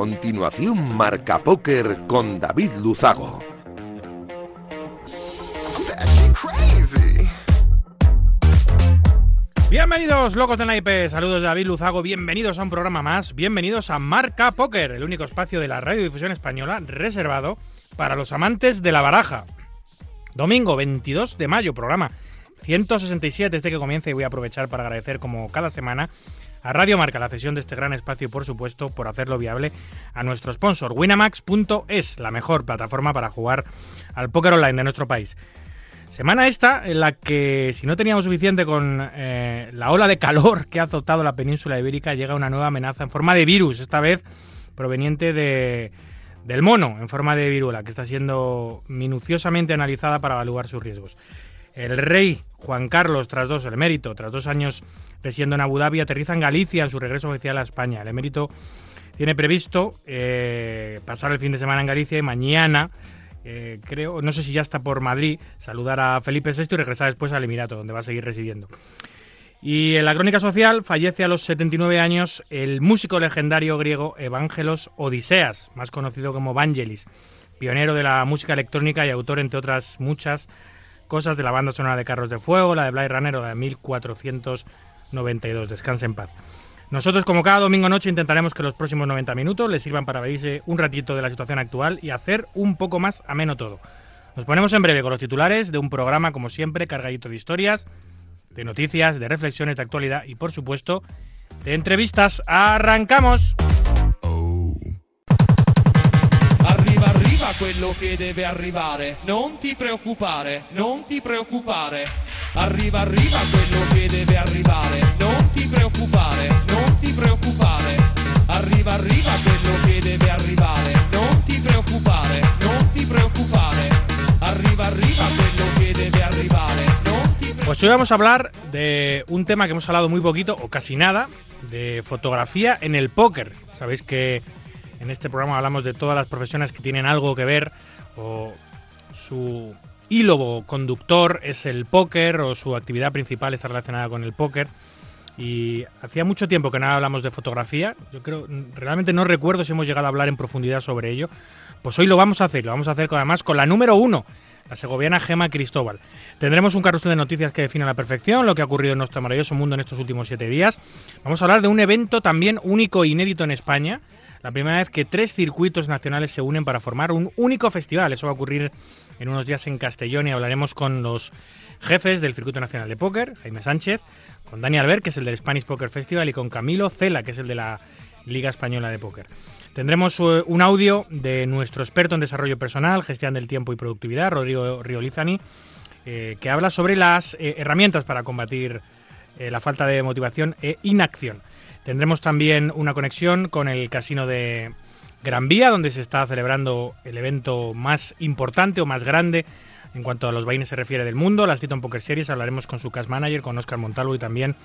continuación Marca Póker con David Luzago. Bienvenidos, locos de naipe. Saludos David Luzago. Bienvenidos a un programa más. Bienvenidos a Marca Póker, el único espacio de la radiodifusión española reservado para los amantes de la baraja. Domingo 22 de mayo, programa 167 desde que comienza y voy a aprovechar para agradecer como cada semana a Radio Marca la cesión de este gran espacio por supuesto por hacerlo viable a nuestro sponsor winamax.es, la mejor plataforma para jugar al póker online de nuestro país. Semana esta en la que si no teníamos suficiente con eh, la ola de calor que ha azotado la península ibérica llega una nueva amenaza en forma de virus, esta vez proveniente de, del mono en forma de viruela que está siendo minuciosamente analizada para evaluar sus riesgos. El rey Juan Carlos, tras dos, el emérito, tras dos años residiendo en Abu Dhabi, aterriza en Galicia en su regreso oficial a España. El emérito tiene previsto eh, pasar el fin de semana en Galicia y mañana, eh, creo, no sé si ya está por Madrid, saludar a Felipe VI y regresar después al Emirato, donde va a seguir residiendo. Y en la crónica social fallece a los 79 años el músico legendario griego Evangelos Odiseas, más conocido como Vangelis, pionero de la música electrónica y autor, entre otras muchas, cosas de la banda sonora de Carros de Fuego, la de Blade Runner o la de 1492. Descanse en paz. Nosotros, como cada domingo noche, intentaremos que los próximos 90 minutos les sirvan para verse un ratito de la situación actual y hacer un poco más ameno todo. Nos ponemos en breve con los titulares de un programa, como siempre, cargadito de historias, de noticias, de reflexiones de actualidad y, por supuesto, de entrevistas. ¡Arrancamos! Quello che deve arrivare. Non ti preoccupare, non ti preoccupare. Arriva, arriva quello che deve arrivare. Non ti preoccupare, non ti preoccupare. Arriva, arriva quello che debe arrivare. Non ti preoccupare, non ti preoccupare. Arriva, arriva quello che debe ti Pues hoy vamos a hablar de un tema que hemos hablado muy poquito o casi nada, de fotografía en el póker. Sabéis que en este programa hablamos de todas las profesiones que tienen algo que ver o su hilo conductor es el póker o su actividad principal está relacionada con el póker. Y hacía mucho tiempo que no hablamos de fotografía. Yo creo, realmente no recuerdo si hemos llegado a hablar en profundidad sobre ello. Pues hoy lo vamos a hacer, lo vamos a hacer además con la número uno, la segoviana Gema Cristóbal. Tendremos un carrusel de noticias que define a la perfección lo que ha ocurrido en nuestro maravilloso mundo en estos últimos siete días. Vamos a hablar de un evento también único e inédito en España, la primera vez que tres circuitos nacionales se unen para formar un único festival. Eso va a ocurrir en unos días en Castellón y hablaremos con los jefes del Circuito Nacional de Póker, Jaime Sánchez, con Dani Albert, que es el del Spanish Poker Festival, y con Camilo Cela, que es el de la Liga Española de Póker. Tendremos eh, un audio de nuestro experto en desarrollo personal, gestión del tiempo y productividad, Rodrigo Riolizani, eh, que habla sobre las eh, herramientas para combatir la falta de motivación e inacción. Tendremos también una conexión con el casino de Gran Vía, donde se está celebrando el evento más importante o más grande en cuanto a los vaines se refiere del mundo, las Titan Poker Series. Hablaremos con su cast manager, con Oscar Montalvo y también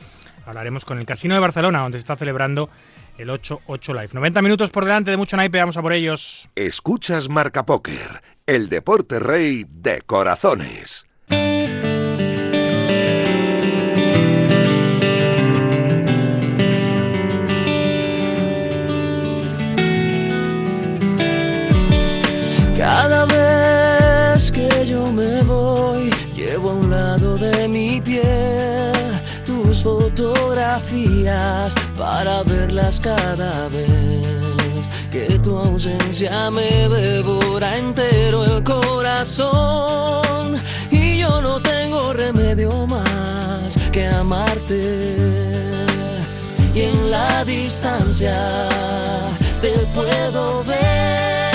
hablaremos con el Casino de Barcelona, donde se está celebrando el 8-8 Live. 90 minutos por delante de mucho naipe, vamos a por ellos. Escuchas Marca Póker, el deporte rey de corazones. Cada vez que yo me voy, llevo a un lado de mi piel tus fotografías para verlas cada vez. Que tu ausencia me devora entero el corazón y yo no tengo remedio más que amarte. Y en la distancia te puedo ver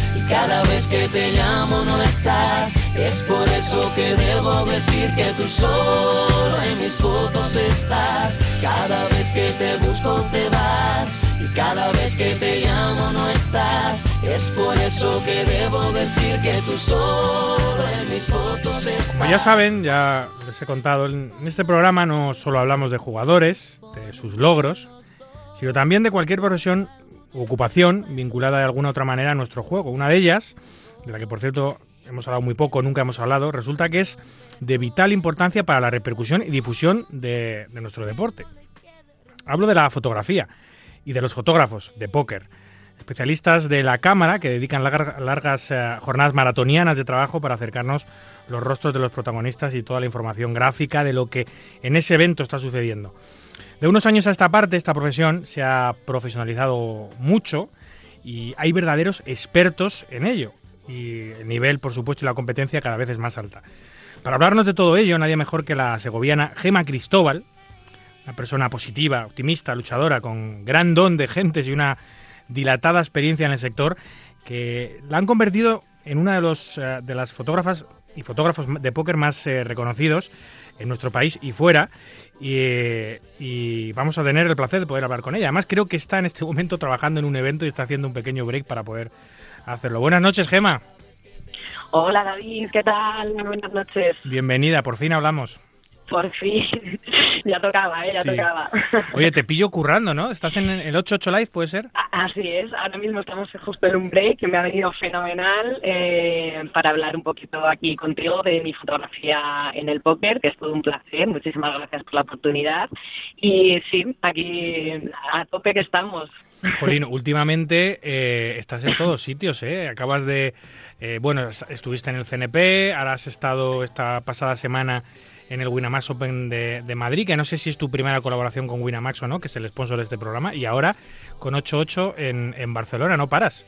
cada vez que te llamo no estás. Es por eso que debo decir que tú solo en mis fotos estás. Cada vez que te busco te vas y cada vez que te llamo no estás. Es por eso que debo decir que tú solo en mis fotos estás. Como ya saben, ya les he contado, en este programa no solo hablamos de jugadores, de sus logros, sino también de cualquier profesión ocupación vinculada de alguna otra manera a nuestro juego. Una de ellas, de la que por cierto hemos hablado muy poco, nunca hemos hablado, resulta que es de vital importancia para la repercusión y difusión de, nuestro deporte. Hablo de la fotografía y de los fotógrafos de póker, especialistas de la cámara que dedican largas eh, jornadas maratonianas de trabajo para acercarnos los rostros de los protagonistas y toda la información gráfica de lo que en ese evento está sucediendo. De unos años a esta parte, esta profesión se ha profesionalizado mucho y hay verdaderos expertos en ello. Y el nivel, por supuesto, y la competencia cada vez es más alta. Para hablarnos de todo ello, nadie mejor que la segoviana Gema Cristóbal, una persona positiva, optimista, luchadora, con gran don de gentes y una dilatada experiencia en el sector, que la han convertido en una de, eh, de las fotógrafas y fotógrafos de póker más eh, reconocidos en nuestro país y fuera. Y, y, vamos a tener el placer de poder hablar con ella. Además, creo que está en este momento trabajando en un evento y está haciendo un pequeño break para poder hacerlo. Buenas noches, Gema. Hola David, ¿qué tal? buenas noches. Bienvenida, por fin hablamos. Por fin, ya tocaba, ¿eh? ya tocaba. Oye, te pillo currando, ¿no? ¿Estás en el 88 Live, puede ser? Así es, ahora mismo estamos justo en un break que me ha venido fenomenal eh, para hablar un poquito aquí contigo de mi fotografía en el póker, que es todo un placer, muchísimas gracias por la oportunidad. Y sí, aquí a tope que estamos. Jolín, últimamente eh, estás en todos sitios, ¿eh? Acabas de... Eh, bueno, estuviste en el CNP, ahora has estado esta pasada semana en el Winamax Open de, Madrid, que no sé si es tu primera colaboración con Winamax o no, que es el sponsor de este programa, y ahora con 8-8 en, en Barcelona, no paras.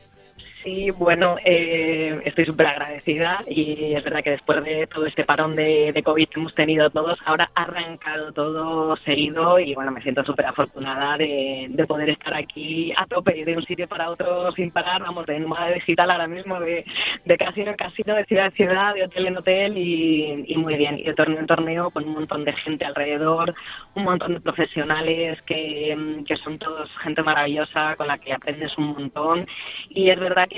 Sí, bueno, eh, estoy súper agradecida y es verdad que después de todo este parón de, de, COVID que hemos tenido todos, ahora ha arrancado todo seguido y bueno, me siento súper afortunada de, de, poder estar aquí a tope de un sitio para otro sin parar, vamos, de nómada digital ahora mismo, de, de casino en casino, de ciudad en ciudad, de hotel en hotel y, y muy bien, y de torneo en torneo con un montón de gente alrededor, un montón de profesionales que, que son todos gente maravillosa con la que aprendes un montón. Y es verdad que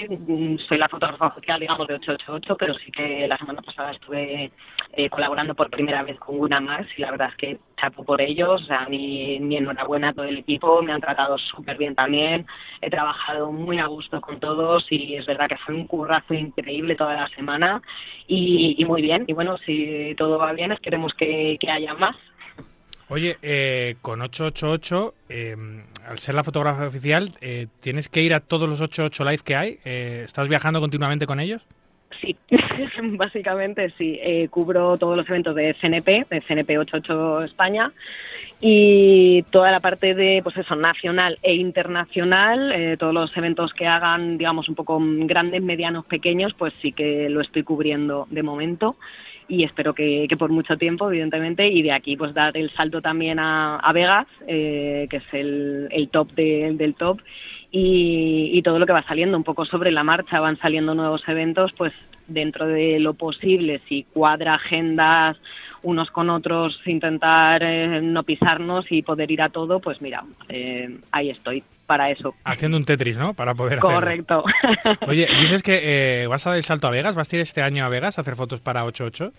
soy la fotógrafa oficial, digamos, de 888, pero sí que la semana pasada estuve eh, colaborando por primera vez con una más y la verdad es que chapo por ellos, o sea, mi, enhorabuena a todo el equipo, me han tratado súper bien también, he trabajado muy a gusto con todos y es verdad que fue un currazo increíble toda la semana y, muy bien, y bueno, si todo va bien, esperemos que haya más. Oye, eh, con 888, eh, al ser la fotógrafa oficial, eh, ¿tienes que ir a todos los 88 live que hay? Eh, ¿Estás viajando continuamente con ellos? Sí, básicamente sí. cubro todos los eventos de CNP, de CNP 88 España, y toda la parte de, pues eso, nacional e internacional, todos los eventos que hagan, digamos, un poco grandes, medianos, pequeños, pues sí que lo estoy cubriendo de momento y espero que, por mucho tiempo, evidentemente, y de aquí pues dar el salto también a, Vegas, eh, que es el, el top del top, y, y, todo lo que va saliendo, un poco sobre la marcha, van saliendo nuevos eventos, pues dentro de lo posible, si cuadra agendas unos con otros, intentar eh, no pisarnos y poder ir a todo, pues mira, eh, ahí estoy para eso. Haciendo un Tetris, ¿no? Para poder Correcto. Oye, dices que eh, vas a dar el salto a Vegas, ¿vas a ir este año a Vegas a hacer fotos para 88?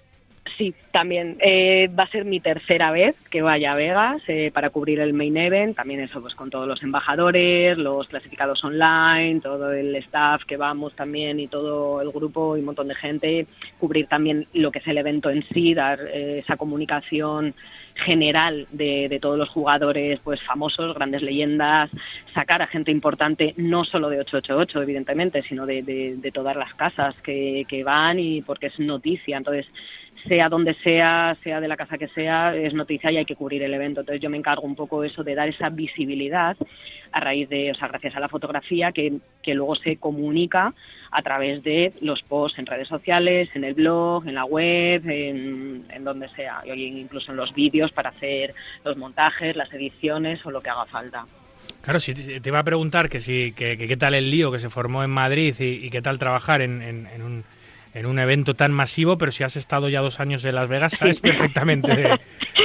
Sí, también. Eh, va a ser mi tercera vez que vaya a Vegas eh, para cubrir el main event. También eso, pues con todos los embajadores, los clasificados online, todo el staff que vamos también y todo el grupo y un montón de gente. Cubrir también lo que es el evento en sí, dar eh, esa comunicación general de, de, todos los jugadores pues famosos, grandes leyendas, sacar a gente importante, no solo de 888, evidentemente, sino de, de, de todas las casas que, que van y porque es noticia. Entonces, sea donde sea, sea de la casa que sea, es noticia y hay que cubrir el evento. Entonces yo me encargo un poco eso de dar esa visibilidad a raíz de, o sea, gracias a la fotografía que, que luego se comunica a través de los posts en redes sociales, en el blog, en la web, en, en donde sea, y incluso en los vídeos para hacer los montajes, las ediciones o lo que haga falta. Claro, si te iba a preguntar que si que, qué tal el lío que se formó en Madrid y, y qué tal trabajar en, en, en un en un evento tan masivo, pero si has estado ya dos años en Las Vegas, sabes perfectamente.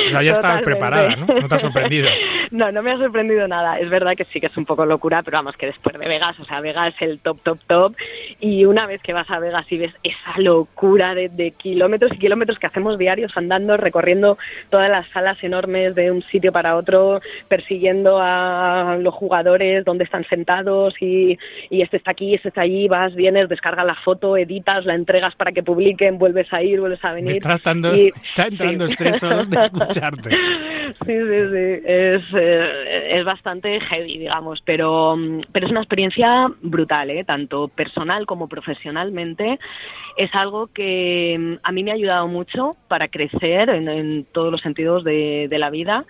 o sea, ya estabas preparada, ¿no? No te has sorprendido. No, no me ha sorprendido nada. Es verdad que sí que es un poco locura, pero vamos, que después de Vegas, o sea, Vegas es el top, top, top. Y una vez que vas a Vegas y ves esa locura de, de kilómetros y kilómetros que hacemos diarios andando, recorriendo todas las salas enormes de un sitio para otro, persiguiendo a los jugadores donde están sentados y, y este está aquí, este está allí, vas, vienes, descargas la foto, editas, la entregas para que publiquen, vuelves a ir, vuelves a venir. Me está, estando, Y- está entrando sí. de escucharte. Sí, sí, sí. Es, eh, es bastante heavy, digamos, pero, mm, pero es una experiencia brutal, ¿eh? tanto personal como profesionalmente. Es algo que mm, a mí me ha ayudado mucho para crecer en, todos los sentidos de la vida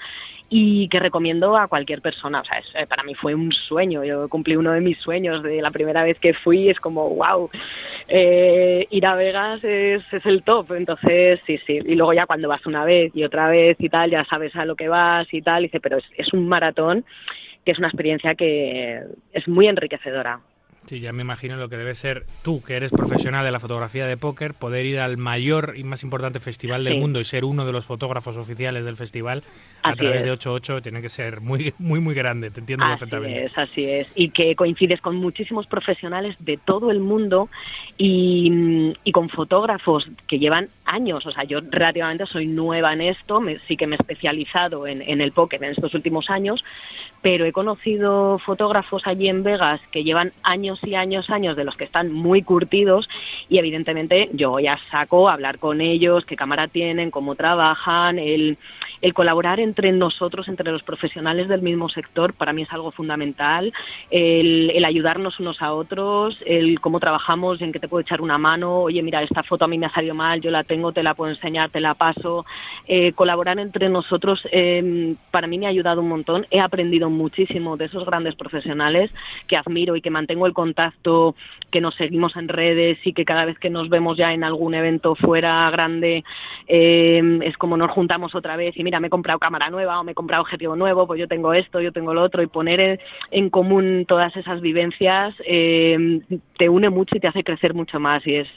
y que recomiendo a cualquier persona. O sea, es- eh, para mí fue un sueño. Yo cumplí uno de mis sueños de la primera vez que fui. Es como, wow, eh, ir a Vegas es, es el top. Entonces, sí, sí. Y luego ya cuando vas una vez y otra vez y tal, ya sabes a lo que vas y tal. Dice, pero es, es un maratón que es una experiencia que es muy enriquecedora. Sí, ya me imagino lo que debe ser tú, que eres profesional de la fotografía de póker, poder ir al mayor y más importante festival del Sí. mundo y ser uno de los fotógrafos oficiales del festival a través es. de 88 tiene que ser muy, muy, muy grande. Te entiendo Así perfectamente. es, así es. Y que coincides con muchísimos profesionales de todo el mundo y, y con fotógrafos que llevan años. O sea, yo relativamente soy nueva en esto, me- sí que me he especializado en, en el póker en estos últimos años, pero he conocido fotógrafos allí en Vegas que llevan años y años, años, de los que están muy curtidos y evidentemente yo ya saco a hablar con ellos, qué cámara tienen, cómo trabajan, el, el colaborar entre nosotros, entre los profesionales del mismo sector, para mí es algo fundamental, el, el ayudarnos unos a otros, el cómo trabajamos, en qué te puedo echar una mano, oye, mira, esta foto a mí me ha salido mal, yo la tengo, te la puedo enseñar, te la paso, eh, colaborar entre nosotros eh, para mí me ha ayudado un montón, he aprendido muchísimo de esos grandes profesionales que admiro y que mantengo el contacto, que nos seguimos en redes y que cada vez que nos vemos ya en algún evento fuera grande eh, es como nos juntamos otra vez y mira, me he comprado cámara nueva o me he comprado objetivo nuevo, pues yo tengo esto, yo tengo lo otro y poner en, común todas esas vivencias eh, te une mucho y te hace crecer mucho más y es,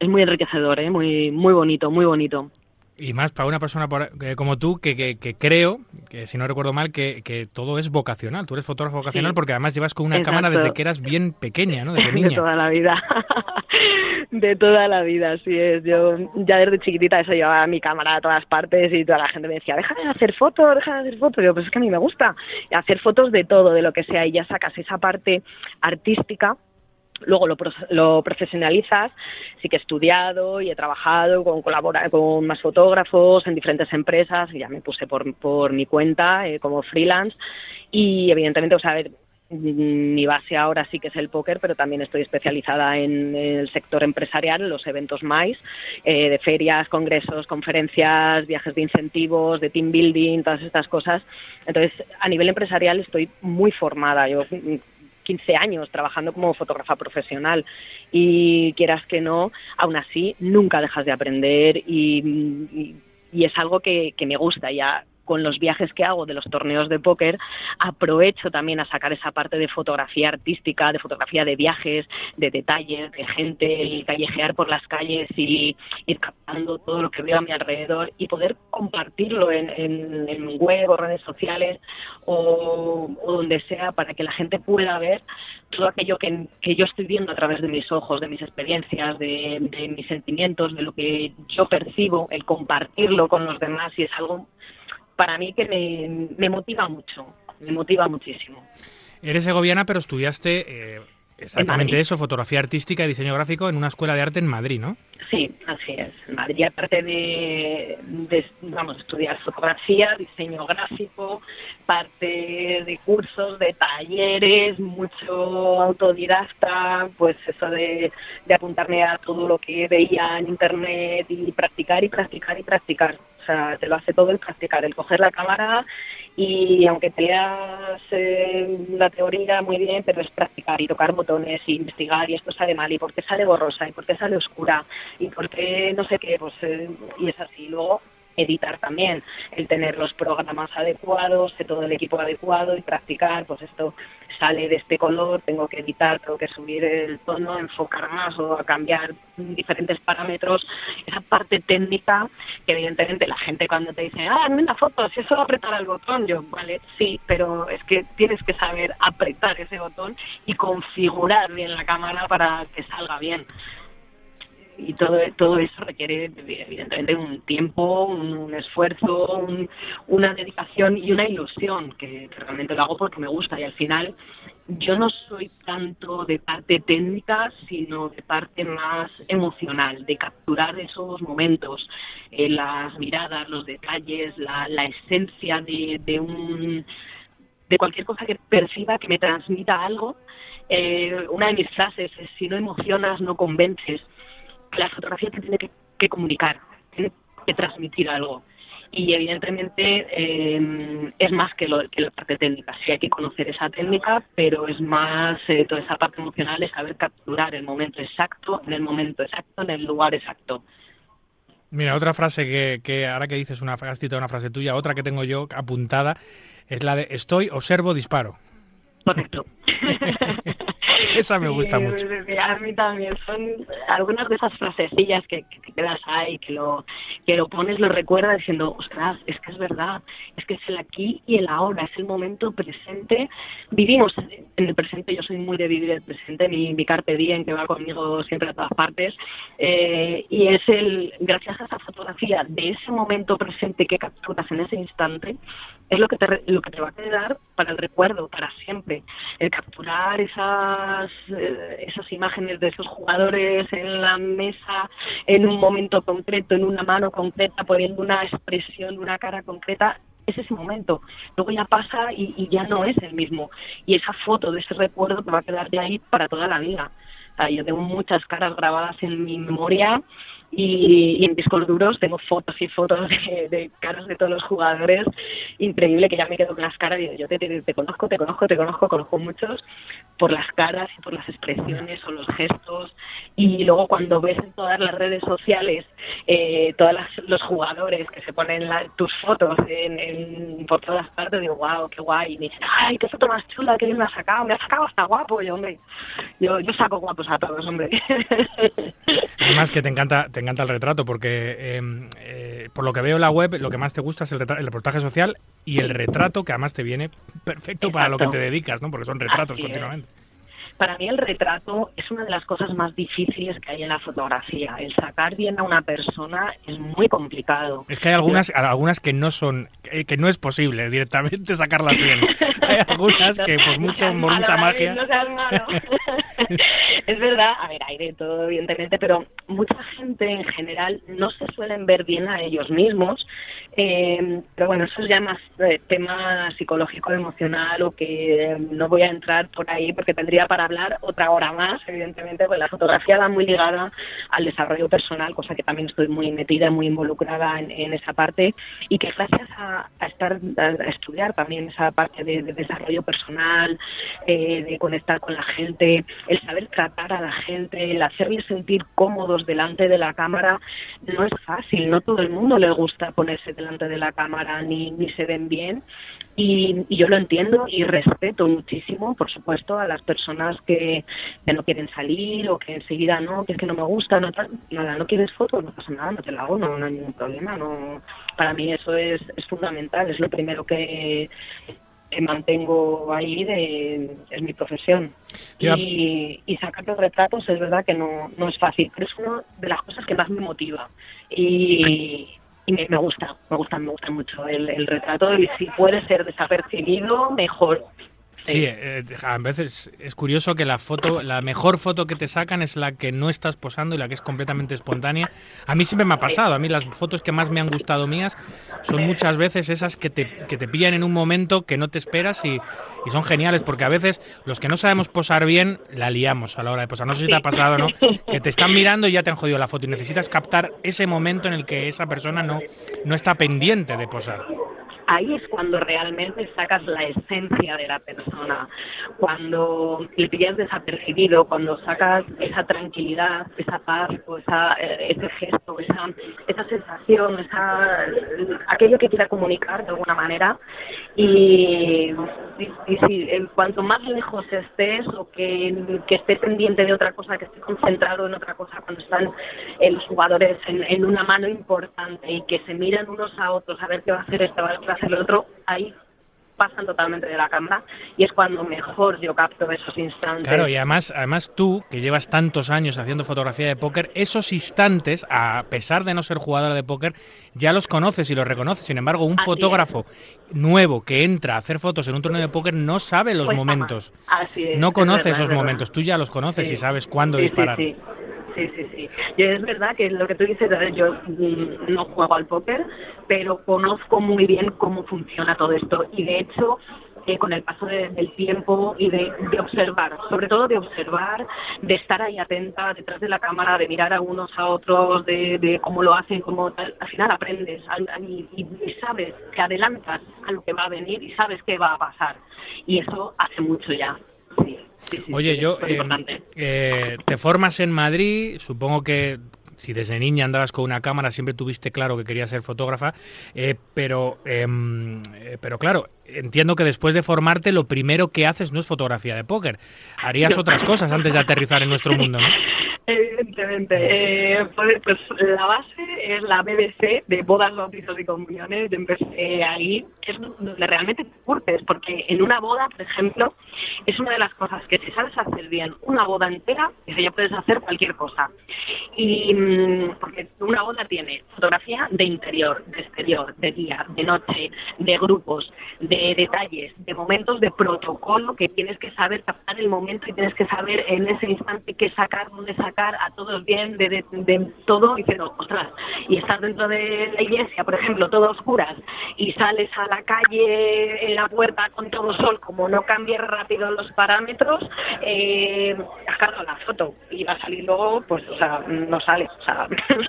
es muy enriquecedor, ¿eh? muy, muy bonito, muy bonito. Y más para una persona eh, como tú, que, que- que creo, que si no recuerdo mal, que, que todo es vocacional. Tú eres fotógrafo vocacional Sí. porque además llevas con una Exacto. cámara desde que eras bien pequeña, ¿no? Desde de niña. toda la vida. de toda la vida, así es. Yo ya desde chiquitita eso llevaba mi cámara a todas partes y toda la gente me decía, deja de hacer fotos, deja de hacer fotos. Y yo, pues es que a mí me gusta Y hacer fotos de todo, de lo que sea, y ya sacas esa parte artística luego lo, lo profesionalizas, sí que he estudiado y he trabajado con colabora con más fotógrafos en diferentes empresas, y ya me puse por, por mi cuenta eh, como freelance y evidentemente, o sea, mm, mi base ahora sí que es el póker, pero también estoy especializada en el sector empresarial, en los eventos MAIS, eh, de ferias, congresos, conferencias, viajes de incentivos, de team building, todas estas cosas. Entonces, a nivel empresarial estoy muy formada. Yo mm, 15 años trabajando como fotógrafa profesional. Y quieras que no, aún así nunca dejas de aprender y, y- y es algo que, que me gusta. Ya con los viajes que hago de los torneos de póker, aprovecho también a sacar esa parte de fotografía artística, de fotografía de viajes, de detalles, de gente, el callejear por las calles y ir captando todo lo que veo a mi alrededor y poder compartirlo en, en, en web o redes sociales o, o donde sea para que la gente pueda ver todo aquello que, que yo estoy viendo a través de mis ojos, de mis experiencias, de, de mis sentimientos, de lo que yo percibo, el compartirlo con los demás y es algo para mí que me, me motiva mucho, me motiva muchísimo. Eres segoviana, pero estudiaste eh, exactamente eso, fotografía artística y diseño gráfico en una escuela de arte en Madrid, ¿no? Sí, así es. En Madrid, aparte de, de, vamos, estudiar fotografía, diseño gráfico, parte de cursos, de talleres, mucho autodidacta, pues eso de, de apuntarme a todo lo que veía en internet y practicar y practicar y practicar. O sea, te lo hace todo el practicar, el coger la cámara y aunque te leas eh, la teoría muy bien, pero es practicar y tocar botones y investigar y esto sale mal y por qué sale borrosa y por qué sale oscura y por qué no sé qué, pues eh, y es así. Luego editar también, el tener los programas adecuados, de todo el equipo adecuado y practicar, pues esto sale de este color, tengo que editar, tengo que subir el tono, enfocar más o cambiar diferentes parámetros. Esa parte técnica que evidentemente la gente cuando te dice, ah, en una foto, si es solo apretar el botón, yo, vale, sí, pero es que tienes que saber apretar ese botón y configurar bien la cámara para que salga bien y todo, todo eso requiere evidentemente un tiempo, un, esfuerzo, una dedicación y una ilusión, que, realmente lo hago porque me gusta y al final yo no soy tanto de parte técnica, sino de parte más emocional, de capturar esos momentos, eh, las miradas, los detalles, la, la esencia de, de, un, de cualquier cosa que perciba, que me transmita algo. Eh, una de mis frases es, si no emocionas, no convences la fotografía te tiene que, comunicar, tiene que transmitir algo. Y evidentemente eh, es más que, lo, que la parte técnica. Sí hay que conocer esa técnica, pero es más eh, toda esa parte emocional de saber capturar el momento exacto, en el momento exacto, en el lugar exacto. Mira, otra frase que, que ahora que dices una, has citado una frase tuya, otra que tengo yo apuntada es la de estoy, observo, disparo. Correcto. Esa me gusta mucho. A mí también. Son algunas de esas frasecillas que, que quedas ahí, que lo, que lo pones, lo recuerdas diciendo, ostras, es que es verdad, es que es el aquí y el ahora, es el momento presente. Vivimos en el presente, yo soy muy de vivir el presente, mi, mi carpe diem que va conmigo siempre a todas partes. Eh, y es el, gracias a esa fotografía de ese momento presente que capturas en ese instante, es lo que te, lo que te va a quedar para el recuerdo, para siempre. El capturar esas, eh, esas imágenes de esos jugadores en la mesa en un momento concreto, en una mano concreta, poniendo una expresión, una cara concreta, es ese momento. Luego ya pasa y, y, ya no es el mismo. Y esa foto de ese recuerdo te va a quedar de ahí para toda la vida. Yo tengo muchas caras grabadas en mi memoria y, en discos duros tengo fotos y fotos de, caras de todos los jugadores. Increíble que ya me quedo con las caras y yo te, te, conozco, te conozco, te conozco, conozco muchos por las caras y por las expresiones o los gestos. Y luego cuando ves en todas las redes sociales eh, todos los jugadores que se ponen tus fotos en, por todas partes, digo, wow, qué guay. Y me dicen, ay, qué foto más chula, que me ha sacado, me ha sacado hasta guapo. Y hombre, yo, yo saco guapos a todos, hombre. Además que te encanta te encanta el retrato porque em, eh, por lo que veo en la web lo que más te gusta es el, el, reportaje social y el retrato que además te viene perfecto para lo que te dedicas, ¿no? Porque son retratos continuamente para mí el retrato es una de las cosas más difíciles que hay en la fotografía. El sacar bien a una persona es muy complicado. Es que hay algunas, algunas que no son, que no es posible directamente sacarlas bien. Hay algunas que por mucho, por mucha magia. es verdad, a ver, hay de todo, evidentemente, pero mucha gente en general no se suelen ver bien a ellos mismos. Eh, pero bueno, eso es ya más eh, tema psicológico, emocional, o que no voy a entrar por ahí porque tendría para hablar otra hora más, evidentemente, pues la fotografía va muy ligada al desarrollo personal, cosa que también estoy muy metida, muy involucrada en, esa parte, y que gracias a, estar, a estudiar también esa parte de, desarrollo personal, eh, de conectar con la gente, el saber tratar a la gente, el hacerles sentir cómodos delante de la cámara, no es fácil, no todo el mundo le gusta ponerse delante de la cámara ni, ni se ven bien, y, yo lo entiendo y respeto muchísimo, por supuesto, a las personas que, no quieren salir o que enseguida no, que es que no me gusta, no, nada, no quieres fotos, no pasa nada, no te la hago, no, hay ningún problema. no Para mí eso es, es fundamental, es lo primero que, mantengo ahí, de, es mi profesión. Y, y sacar los retratos es verdad que no, no es fácil, pero es una de las cosas que más me motiva. Y, y me, gusta, me gusta, me gusta mucho el, el retrato y si puede ser desapercibido, mejor. Sí, eh, a veces es curioso que la foto, la mejor foto que te sacan es la que no estás posando y la que es completamente espontánea. A mí siempre me ha pasado, a mí las fotos que más me han gustado mías son muchas veces esas que te, que te pillan en un momento que no te esperas y, y, son geniales, porque a veces los que no sabemos posar bien la liamos a la hora de posar. No sé si te ha pasado, ¿no? Que te están mirando y ya te han jodido la foto y necesitas captar ese momento en el que esa persona no, no está pendiente de posar. Ahí es cuando realmente sacas la esencia de la persona, cuando le pillas desapercibido, cuando sacas esa tranquilidad, esa paz, esa, eh, ese gesto, esa, esa sensación, esa, aquello que quiera comunicar de alguna manera. Y, si, en cuanto más lejos estés o que, que esté pendiente de otra cosa, que esté concentrado en otra cosa, cuando están eh, los jugadores en, en una mano importante y que se miran unos a otros a ver qué va a hacer este, va a hacer el otro, ahí pasan totalmente de la cámara y es cuando mejor yo capto esos instantes. Claro, y además, además tú, que llevas tantos años haciendo fotografía de póker, esos instantes, a pesar de no ser jugador de póker, ya los conoces y los reconoces. Sin embargo, un Así fotógrafo nuevo que entra a hacer fotos en un torneo de póker no sabe los Pues momentos. Así es, no es conoce verdad, esos momentos. Tú ya los conoces Sí. y sabes cuándo sí, disparar. Sí, sí, sí. sí. Y es verdad que lo que tú dices, yo mm, no juego al póker, pero conozco muy bien cómo funciona todo esto. Y de hecho, eh, con el paso de- del tiempo y de, observar, sobre todo de observar, de estar ahí atenta detrás de la cámara, de mirar a unos a otros, de, de cómo lo hacen, cómo tal, al final aprendes y, y sabes, te adelantas a lo que va a venir y sabes qué va a pasar. Y eso hace mucho ya. Sí, sí, sí, Oye, yo, eh, eh, te formas en Madrid, supongo que si desde niña andabas con una cámara siempre tuviste claro que querías ser fotógrafa, eh, pero, em, eh, pero claro, entiendo que después de formarte lo primero que haces no es fotografía de póker, harías otras cosas antes de aterrizar en nuestro mundo, ¿no? Evidentemente. Eh, pues, pues la base es la BBC de bodas, bautizos y comuniones. Yo empecé ahí. Es donde realmente te curtes, porque en una boda, por ejemplo, es una de las cosas que si sabes hacer bien una boda entera, ya puedes hacer cualquier cosa. Y mm, porque una boda tiene fotografía de interior, de exterior, de día, de noche, de grupos, de detalles, de momentos de protocolo que tienes que saber captar el momento y tienes que saber en ese instante qué sacar, dónde sacar, a todos bien, de, de, de todo, diciendo, ostras, y estás dentro de la iglesia, por ejemplo, todo a oscuras, y sales a la calle en la puerta con todo sol, como no cambies rápido los parámetros, eh, has cargado la foto y va a salir luego, pues, o sea, no sale, o sea,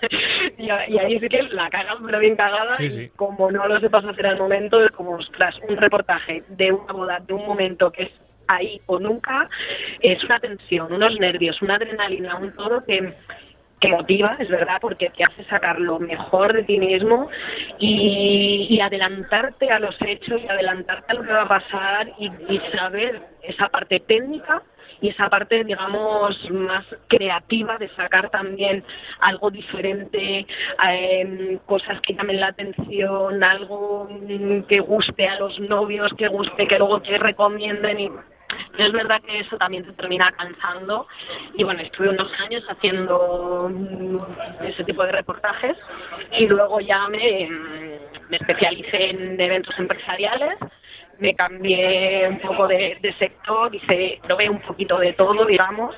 y, y ahí sí que la cagas, pero bien cagada, Sí, y sí. como no lo sepas hacer al momento, es como, ostras, un reportaje de una boda, de un momento que es ahí o nunca, es una tensión, unos nervios, una adrenalina, un todo que que motiva, es verdad, porque te hace sacar lo mejor de ti mismo y, adelantarte a los hechos y adelantarte a lo que va a pasar y, y saber esa parte técnica y esa parte, digamos, más creativa de sacar también algo diferente, eh, cosas que llamen la atención, algo mm, que guste a los novios, que guste, que luego te recomienden y es verdad que eso también te termina cansando. Y bueno, estuve unos años haciendo mm, ese tipo de reportajes. Y luego ya me, me especialicé en eventos empresariales. Me cambié un poco de, de sector, hice, probé un poquito de todo, digamos,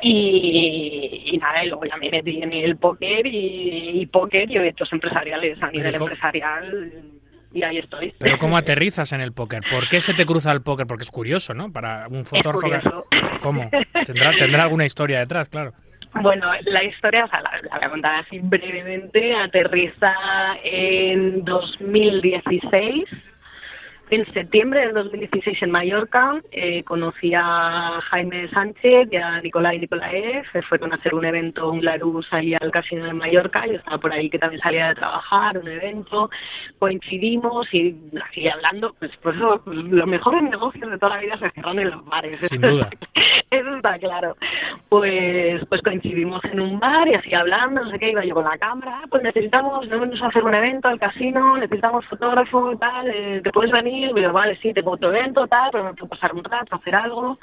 y, y nada, y luego ya me metí en el póker y, y póker y eventos empresariales a nivel empresarial y ahí estoy. Pero ¿cómo aterrizas en el póker? ¿Por qué se te cruza el póker? Porque es curioso, ¿no? Para un fotógrafo. ¿Cómo? Tendrá, tendrá alguna historia detrás, claro. Bueno, la historia, o sea, la, la voy a contar así brevemente, aterriza en 2016. En septiembre del 2016 en Mallorca eh, conocí a Jaime Sánchez y a Nicolai Nicolaev. eh, Fueron a hacer un evento, un Larus ahí al casino de Mallorca. Yo estaba por ahí que también salía de trabajar, un evento. Coincidimos y así hablando, pues, pues eso, los mejores negocios de toda la vida se cerraron en los bares. Sin duda. Eso está claro. Pues, pues coincidimos en un bar y así hablando, no sé qué, iba yo con la cámara, "Ah, pues necesitamos, vamos a hacer un evento al casino, necesitamos fotógrafo, tal, eh, ¿te puedes venir? Y yo, vale, sí, tengo otro evento, tal, pero me puedo pasar un rato, hacer algo.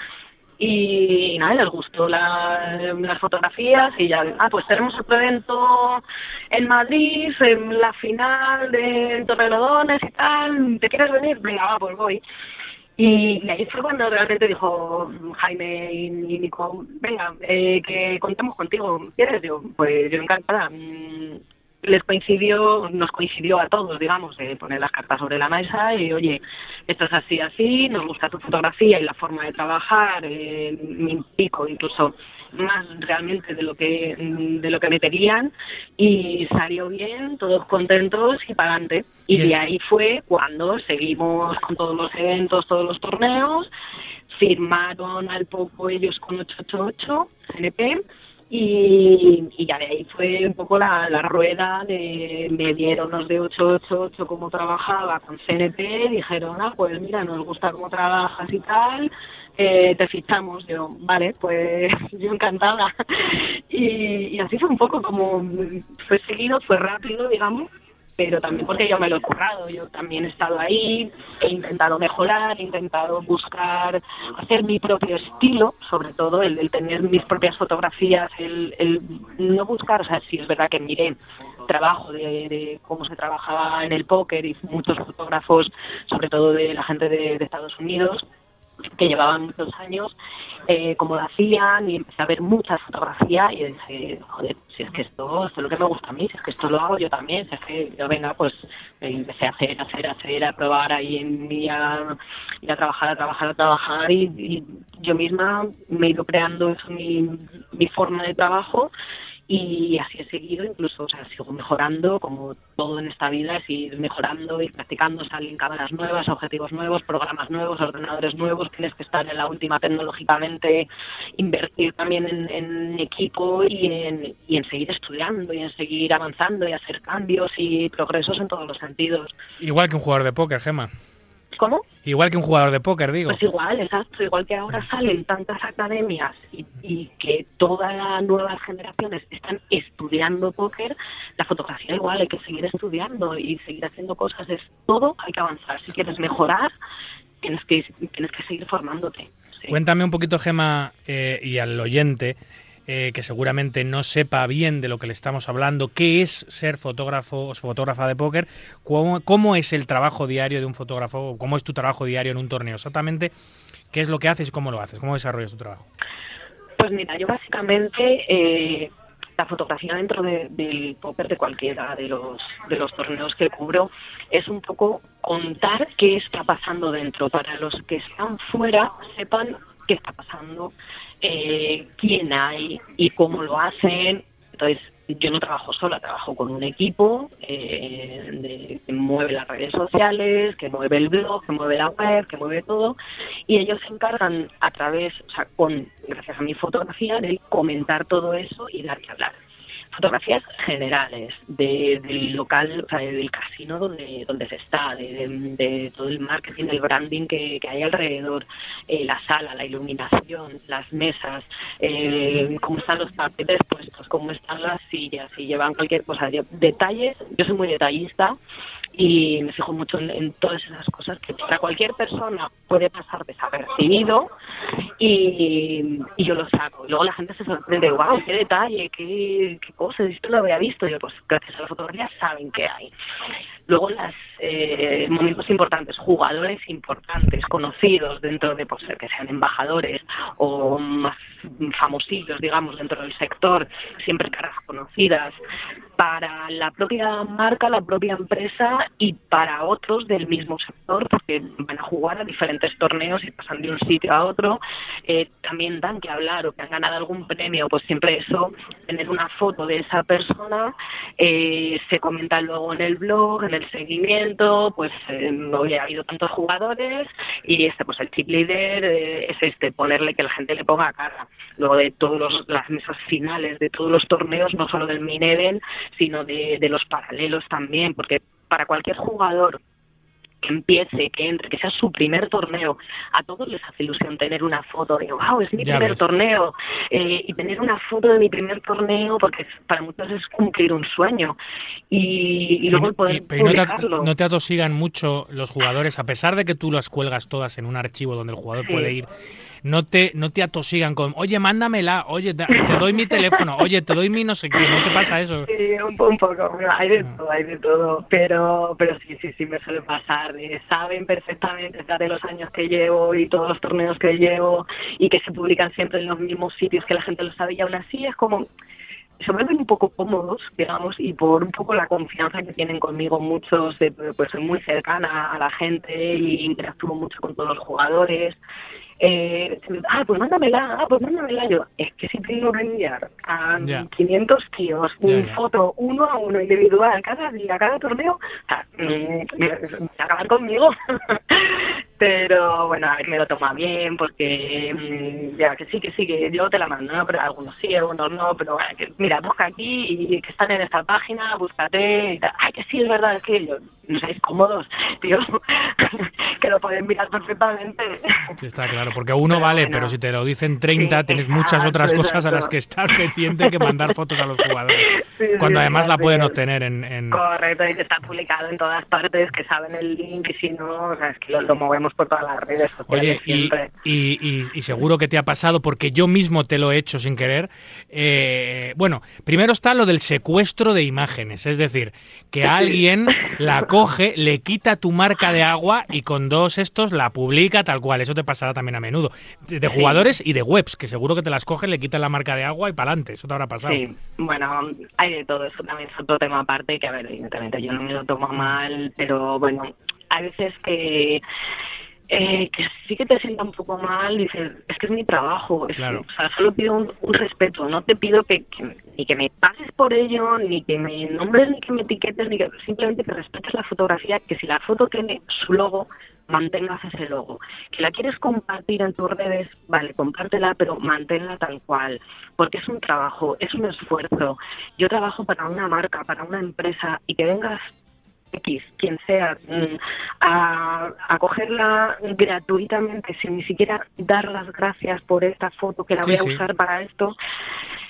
Y nada, les gustó la- las fotografías y ya, ah, pues tenemos otro evento en Madrid, en la final de Torrelodones y tal, ¿te quieres venir? Venga, va, pues voy. Y, ahí fue cuando realmente dijo Jaime y, Nico, venga, eh, que contemos contigo, ¿quieres? Yo, pues yo encantada. Mm, les coincidió, nos coincidió a todos, digamos, de poner las cartas sobre la mesa y, oye, esto es así, así, nos gusta tu fotografía y la forma de trabajar, eh, me implico incluso más realmente de lo que de lo que me pedían y salió bien, todos contentos y para adelante. Y de ahí fue cuando seguimos con todos los eventos, todos los torneos, firmaron al poco ellos con 888 CNP y, ya de ahí fue un poco la, la rueda de me dieron los de 888 cómo trabajaba con CNP dijeron ah pues mira nos gusta cómo trabajas y tal eh, te fichamos yo vale pues yo encantada y, y así fue un poco como fue seguido fue rápido digamos pero también porque yo me lo he currado, yo también he estado ahí, he intentado mejorar, he intentado buscar hacer mi propio estilo, sobre todo el, tener mis propias fotografías, el, el, no buscar, o sea, sí es verdad que miré trabajo de, de, cómo se trabajaba en el póker y muchos fotógrafos, sobre todo de la gente de Estados Unidos, que llevaban muchos años, eh, como lo hacían, y empecé a ver muchas fotografías y dije, joder, si es que esto, esto es lo que me gusta a mí, si es que esto lo hago yo también, si es que yo venga, pues empecé a hacer, a hacer, a hacer, a probar ahí en y a, a trabajar, a trabajar, a trabajar y, y yo misma me he ido creando eso, mi, mi forma de trabajo y así he seguido, incluso, o sea, sigo mejorando, como todo en esta vida, es ir mejorando, ir practicando, salen cámaras nuevas, objetivos nuevos, programas nuevos, ordenadores nuevos, tienes que estar en la última tecnológicamente, invertir también en, equipo y en, y en seguir estudiando y en seguir avanzando y hacer cambios y progresos en todos los sentidos. Igual que un jugador de póker, Gema. ¿Cómo? Igual que un jugador de póker, digo. Pues igual, exacto. Igual que ahora salen tantas academias y, y, que todas las nuevas generaciones están estudiando póker, la fotografía igual hay que seguir estudiando y seguir haciendo cosas. Es todo, hay que avanzar. Si quieres mejorar, tienes que, tienes que seguir formándote. Sí. Cuéntame un poquito, Gema, eh, y al oyente, eh, que seguramente no sepa bien de lo que le estamos hablando, qué es ser fotógrafo o fotógrafa de póker, cómo, cómo, es el trabajo diario de un fotógrafo, cómo es tu trabajo diario en un torneo, exactamente qué es lo que haces y cómo lo haces, cómo desarrollas tu trabajo. Pues mira, yo básicamente eh, la fotografía dentro de, del póker de cualquiera de los de los torneos que cubro es un poco contar qué está pasando dentro. Para los que están fuera sepan qué está pasando eh, quién hay y cómo lo hacen. Entonces, yo no trabajo sola, trabajo con un equipo eh, de, que mueve las redes sociales, que mueve el blog, que mueve la web, que mueve todo, y ellos se encargan a través, o sea, con, gracias a mi fotografía, de comentar todo eso y dar que hablar fotografías generales de, del local, o sea, del casino donde, donde se está, de, todo el marketing, el branding que, que hay alrededor, eh, la sala, la iluminación, las mesas, eh, cómo están los tapetes puestos, cómo están las sillas, si llevan cualquier cosa. Detalles, yo soy muy detallista y me fijo mucho en, todas esas cosas que para cualquier persona puede pasar desapercibido y, y yo lo saco. Luego la gente se sorprende, wow, qué detalle, qué, qué cosas, esto lo había visto. Y yo, pues gracias a la fotografía saben qué hay. Luego los eh, momentos importantes, jugadores importantes, conocidos dentro de, pues, que sean embajadores o más famosillos, digamos, dentro del sector, siempre caras conocidas, para la propia marca, la propia empresa y para otros del mismo sector, porque van a jugar a diferentes torneos y pasan de un sitio a otro, eh, también dan que hablar o que han ganado algún premio, pues siempre eso, tener una foto de esa persona, eh, se comenta luego en el blog, en el seguimiento, pues eh, hoy ha habido tantos jugadores y este, pues el chip leader eh, es este, ponerle que la gente le ponga cara. Luego de todas las mesas finales de todos los torneos, no solo del main event, sino de, de los paralelos también, porque para cualquier jugador que empiece, que entre, que sea su primer torneo. A todos les hace ilusión tener una foto de, wow, es mi ya primer ves. torneo. Eh, y tener una foto de mi primer torneo, porque para muchos es cumplir un sueño. Y, y luego el poder y, no, te, no te atosigan mucho los jugadores, a pesar de que tú las cuelgas todas en un archivo donde el jugador sí. puede ir no te, no te atosigan con, oye, mándamela, oye, te, te, doy mi teléfono, oye, te doy mi no sé qué, ¿no te pasa eso? Sí, un, un poco, hay de todo, hay de todo, pero, pero sí, sí, sí me suele pasar, eh, saben perfectamente de los años que llevo y todos los torneos que llevo y que se publican siempre en los mismos sitios que la gente lo sabe y aún así es como se vuelven un poco cómodos, digamos, y por un poco la confianza que tienen conmigo muchos, de, pues soy muy cercana a la gente y interactúo mucho con todos los jugadores eh, ah, pues mándamela, ah, pues mándamela yo. Es que si tengo que enviar a 500 tíos un foto uno a uno individual cada día, cada torneo, o sea, mm, acabar conmigo. pero bueno, a ver, me lo toma bien porque mm, ya que sí, que sí, que yo te la mando, ¿no? pero algunos sí, algunos no, pero bueno, que, mira, busca aquí y que están en esta página, búscate y tal. Ay, que sí, es verdad, es que yo, no seáis cómodos, tío, que lo pueden mirar perfectamente. Sí, está claro porque uno vale, pero si te lo dicen 30, tienes muchas otras cosas a las que estar pendiente que mandar fotos a los jugadores. cuando además la pueden obtener en, Correcto, y que está publicado en todas partes, que saben el link y si no, o sea, es que lo, movemos por todas las redes sociales. Oye, y, y, seguro que te ha pasado, porque yo mismo te lo he hecho sin querer. Eh, bueno, primero está lo del secuestro de imágenes, es decir, que alguien la coge, le quita tu marca de agua y con dos estos la publica tal cual. Eso te pasará también a menudo. De jugadores y de webs, que seguro que te las cogen, le quitan la marca de agua y para adelante. Eso te habrá pasado. Sí, bueno, hay de todo. Eso también es otro tema aparte que, a ver, evidentemente yo no me lo tomo mal, pero bueno, hay veces que eh, que sí que te sienta un poco mal, dices, es que es mi trabajo, o sea, solo pido un, respeto, no te pido que, ni que me pases por ello, ni que me nombres, ni que me etiquetes, ni que simplemente que respetes la fotografía, que si la foto tiene su logo, mantengas ese logo. Que la quieres compartir en tus redes, vale, compártela, pero manténla tal cual, porque es un trabajo, es un esfuerzo. Yo trabajo para una marca, para una empresa, y que vengas X, quien sea, mm, a, a, cogerla gratuitamente sin ni siquiera dar las gracias por esta foto que la voy a usar para esto,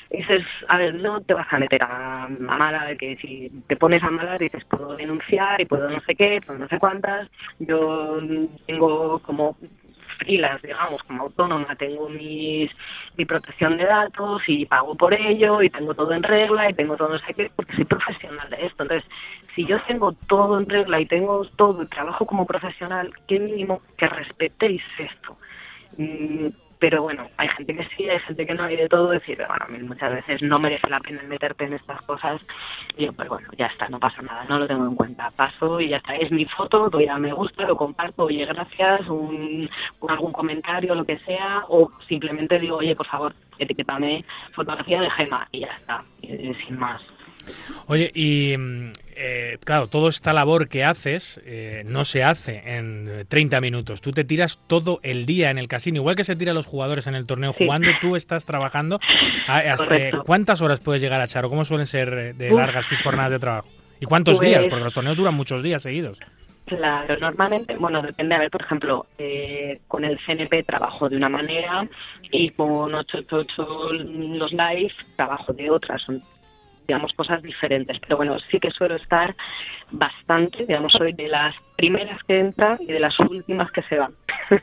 dices, a ver, no te vas a meter a, a mala, que si te pones a mala dices, puedo denunciar y puedo no sé qué, puedo no sé cuántas, yo tengo como freelance, digamos, como autónoma, tengo mis, mi protección de datos y pago por ello y tengo todo en regla y tengo todo no sé qué, porque soy profesional de esto. Entonces, si yo tengo todo en regla y tengo todo y trabajo como profesional, qué mínimo que respetéis esto. Mm, pero bueno, hay gente que sí, hay gente que no, hay de todo, decir, bueno, muchas veces no merece la pena meterte en estas cosas, y yo, pues bueno, ya está, no pasa nada, no lo tengo en cuenta, paso y ya está, es mi foto, doy a me gusta, lo comparto, oye, gracias, un, algún comentario, lo que sea, o simplemente digo, oye, por favor, etiquetame fotografía de Gema, y ya está, sin más. Oye, y mm, eh, claro, toda esta labor que haces eh, no se hace en 30 minutos. Tú te tiras todo el día en el casino, igual que se tiran los jugadores en el torneo jugando, tú estás trabajando. Ah, eh, ¿Cuántas horas puedes llegar a echar o cómo suelen ser de largas tus jornadas de trabajo? ¿Y cuántos días? Pues Porque los torneos duran muchos días seguidos. Claro, normalmente, bueno, depende, a ver, por ejemplo, con el CNP trabajo de una manera y con 888 los live trabajo de otra. Son digamos, cosas diferentes. Pero bueno, sí que suelo estar bastante, digamos, soy de las primeras que entran y de las últimas que se van.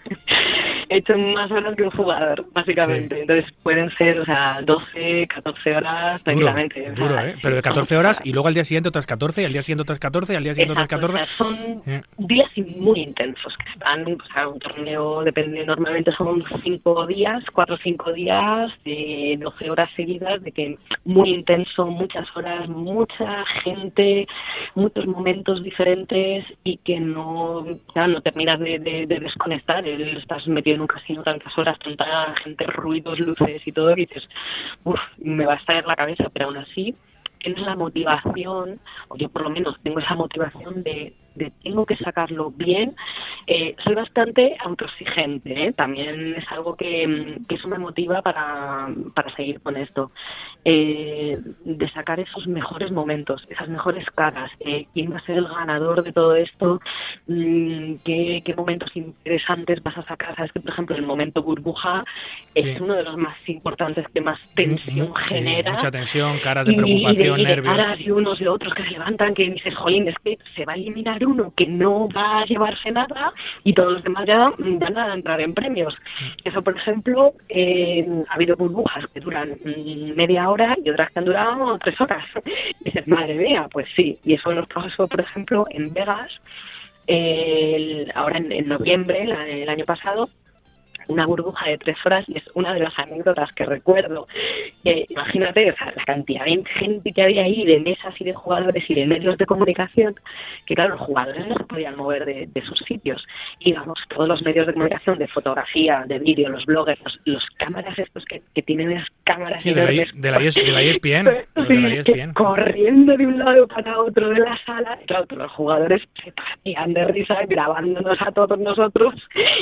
He hecho más horas que un jugador, básicamente. Entonces pueden ser, o sea, 12, 14 horas tranquilamente. Duro, ¿eh? Pero de 14 horas y luego al día siguiente otras 14 y al día siguiente otras 14 y al día siguiente otras 14. son eh. días muy intensos que están, o sea, un torneo depende, normalmente son 5 días, 4 o 5 días de 12 horas seguidas, de que muy intenso, muchas horas, mucha gente, muchos momentos diferentes y que no, no terminas de, desconectar, estás metido en un casino tantas horas, tanta gente, ruidos, luces y todo, y dices, uff, me va a estallar la cabeza, pero aún así tienes la motivación, o yo por lo menos tengo esa motivación de, de tengo que sacarlo bien. Eh, soy bastante autoexigente, ¿eh? también es algo que, que, eso me motiva para, para seguir con esto. Eh, de sacar esos mejores momentos, esas mejores caras, eh, quién va a ser el ganador de todo esto, mm, ¿qué, qué, momentos interesantes vas a sacar. Sabes que, por ejemplo, el momento burbuja es uno de los más importantes que más tensión genera. Mucha tensión, caras de preocupación, nervios. Caras y unos de otros que se levantan, que dices, jolín, es que se va a eliminar uno que no va a llevarse nada y todos los demás ya van a entrar en premios. Eso, por ejemplo, eh, ha habido burbujas que duran media hora y otras que han durado tres horas. Y dices, madre mía, pues sí. Y eso nos pasó, por ejemplo, en Vegas, ahora en, noviembre, el año pasado, una burbuja de tres horas y es una de las anécdotas que recuerdo. que imagínate, o sea, la cantidad de gente que había ahí, de mesas y de jugadores y de medios de comunicación, que claro, los jugadores no se podían mover de, sus sitios. Y vamos, todos los medios de comunicación, de fotografía, de vídeo, los bloggers, los, cámaras estos que, tienen esas cámaras de, la, de, la, ESPN, corriendo de un lado para otro de la sala, y claro, todos los jugadores se partían de risa grabándonos a todos nosotros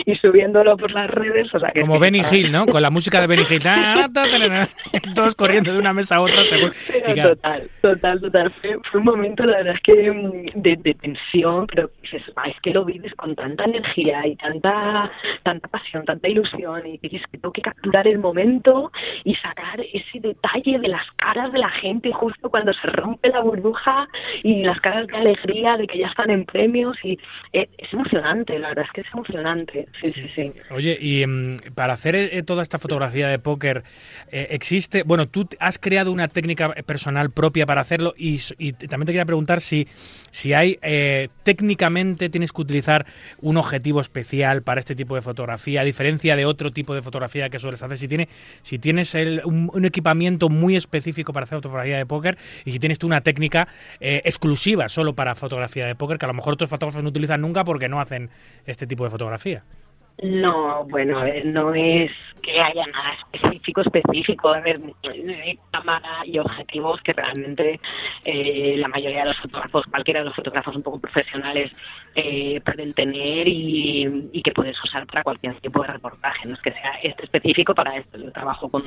y subiéndolo por las redes. O sea, que Como Benny Hill, ¿no? Con la música de Benny Hill. Todos corriendo de una mesa a otra. Total, total, total. Fue, un momento, la verdad es que mm, de, tensión, pero es que lo vives con tanta energía y tanta tanta pasión, tanta ilusión y dices que tengo que capturar el momento y sacar ese detalle de las caras de la gente justo cuando se rompe la burbuja y las caras de alegría de que ya están en premios y eh, es emocionante, la verdad es que es emocionante. Sí, sí, sí. Oye, y mm, para hacer eh, toda esta fotografía de póker, eh, existe, bueno, tú has creado una técnica personal propia para hacerlo y, también te quería preguntar si, si hay técnicamente tienes que utilizar un objetivo especial para este tipo de fotografía, a diferencia de otro tipo de fotografía que sueles hacer, si, tiene, si tienes un, equipamiento muy específico para hacer fotografía de póker y si tienes tú una técnica exclusiva solo para fotografía de póker, que a lo mejor otros fotógrafos no utilizan nunca porque no hacen este tipo de fotografía. No, bueno, a ver, no es que haya nada específico, específico. A ver, cámara y objetivos que realmente eh, la mayoría de los fotógrafos, cualquiera de los fotógrafos un poco profesionales, eh, pueden tener y, que puedes usar para cualquier tipo de reportaje. No es que sea este específico para esto. Yo trabajo con,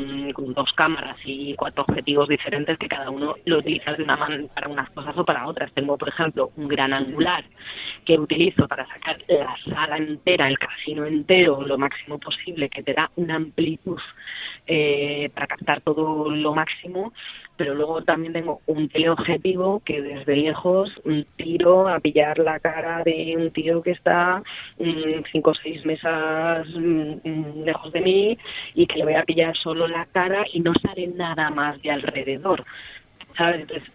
dos cámaras y cuatro objetivos diferentes que cada uno lo utiliza de una mano para unas cosas o para otras. Tengo, por ejemplo, un gran angular que utilizo para sacar la sala entera, el casino entero lo máximo posible, que te da una amplitud eh, para captar todo lo máximo, pero luego también tengo un teleobjetivo que desde lejos tiro a pillar la cara de un tío que está mm, cinco o seis mesas mm, lejos de mí y que le voy a pillar solo la cara y no sale nada más de alrededor. ¿Sabes? Entonces,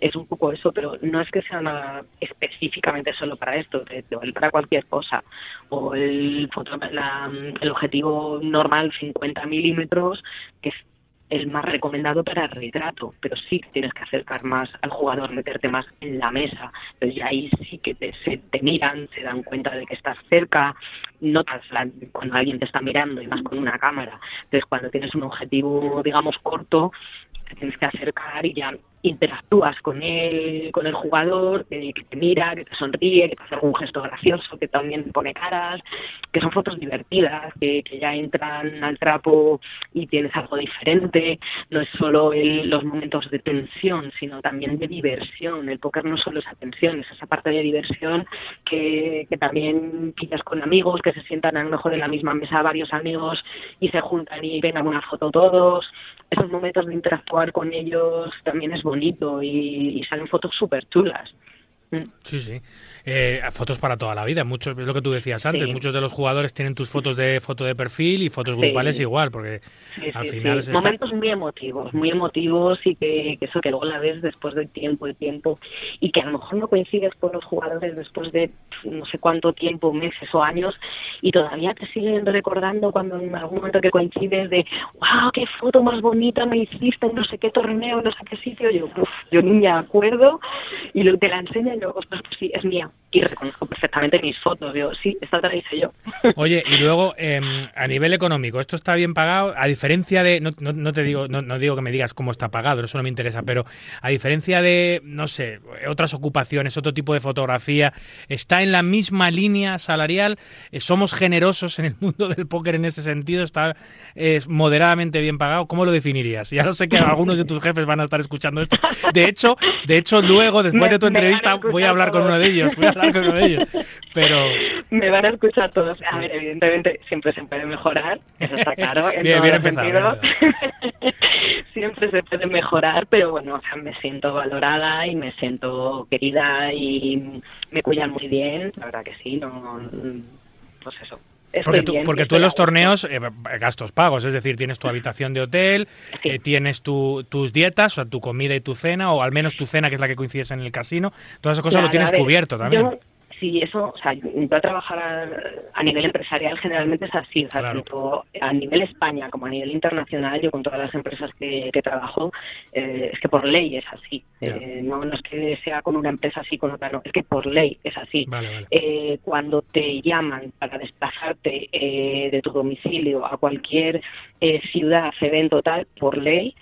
es un poco eso, pero no es que sea nada específicamente solo para esto, para cualquier cosa. O el, el objetivo normal 50 milímetros, que es el más recomendado para el retrato, pero sí tienes que acercar más al jugador, meterte más en la mesa. Entonces ya ahí sí que te, se, te miran, se dan cuenta de que estás cerca, notas cuando alguien te está mirando y más con una cámara. Entonces cuando tienes un objetivo, digamos, corto, te tienes que acercar y ya interactúas con él, con el jugador, que, te mira, que te sonríe, que te hace algún gesto gracioso, que también te pone caras, que son fotos divertidas, que, ya entran al trapo y tienes algo diferente. No es solo los momentos de tensión, sino también de diversión. El póker no solo es tensión, es esa parte de diversión que, que también quizás con amigos, que se sientan a lo mejor en la misma mesa varios amigos y se juntan y vengan una foto todos esos momentos de interactuar con ellos también es bonito y, y salen fotos súper chulas. Sí, sí. Eh, fotos para toda la vida. Muchos, es lo que tú decías antes. Muchos de los jugadores tienen tus fotos de foto de perfil y fotos grupales igual, porque al final es momentos muy emotivos, muy emotivos y que, eso que luego la ves después de tiempo y tiempo y que a lo mejor no coincides con los jugadores después de no sé cuánto tiempo, meses o años y todavía te siguen recordando cuando en algún momento que coincides de wow, qué foto más bonita me hiciste en no sé qué torneo, no sé qué sitio. Yo, yo ni me acuerdo y te la enseñan pues sí, es mía. Y reconozco perfectamente mis fotos. Digo, sí, esta la hice yo. Oye, y luego, em, a nivel económico, ¿esto está bien pagado? A diferencia de, no, no, te digo, no, no, digo que me digas cómo está pagado, eso no me interesa, pero a diferencia de, no sé, otras ocupaciones, otro tipo de fotografía, ¿está en la misma línea salarial? Eh, ¿Somos generosos en el mundo del póker en ese sentido? ¿Está es moderadamente bien pagado? ¿Cómo lo definirías? Ya lo sé que algunos de tus jefes van a estar escuchando esto. De hecho, de hecho luego, después de tu entrevista, voy a hablar con uno de ellos, voy a hablar con uno de ellos. Pero... Me van a escuchar todos. A ver, evidentemente siempre se puede mejorar, eso está claro. bien, bien empezado. siempre se puede mejorar, pero bueno, o sea, me siento valorada y me siento querida y me cuidan muy bien, la verdad que sí, no, pues eso. Porque tú, porque tú en los torneos eh, gastos pagos, es decir, tienes tu habitación de hotel, eh, tienes tu, tus dietas, o tu comida y tu cena, o al menos tu cena, que es la que coincides en el casino, todas esas cosas lo tienes cubierto también. Sí, eso, o sea, yo a trabajar a, nivel empresarial generalmente es así, o sea, tanto a nivel España como a nivel internacional, yo con todas las empresas que, trabajo, eh, es que por ley es así. Eh, no, es que sea con una empresa así, con otra no, es que por ley es así. Eh, cuando te llaman para desplazarte de tu domicilio a cualquier ciudad, evento tal, por ley,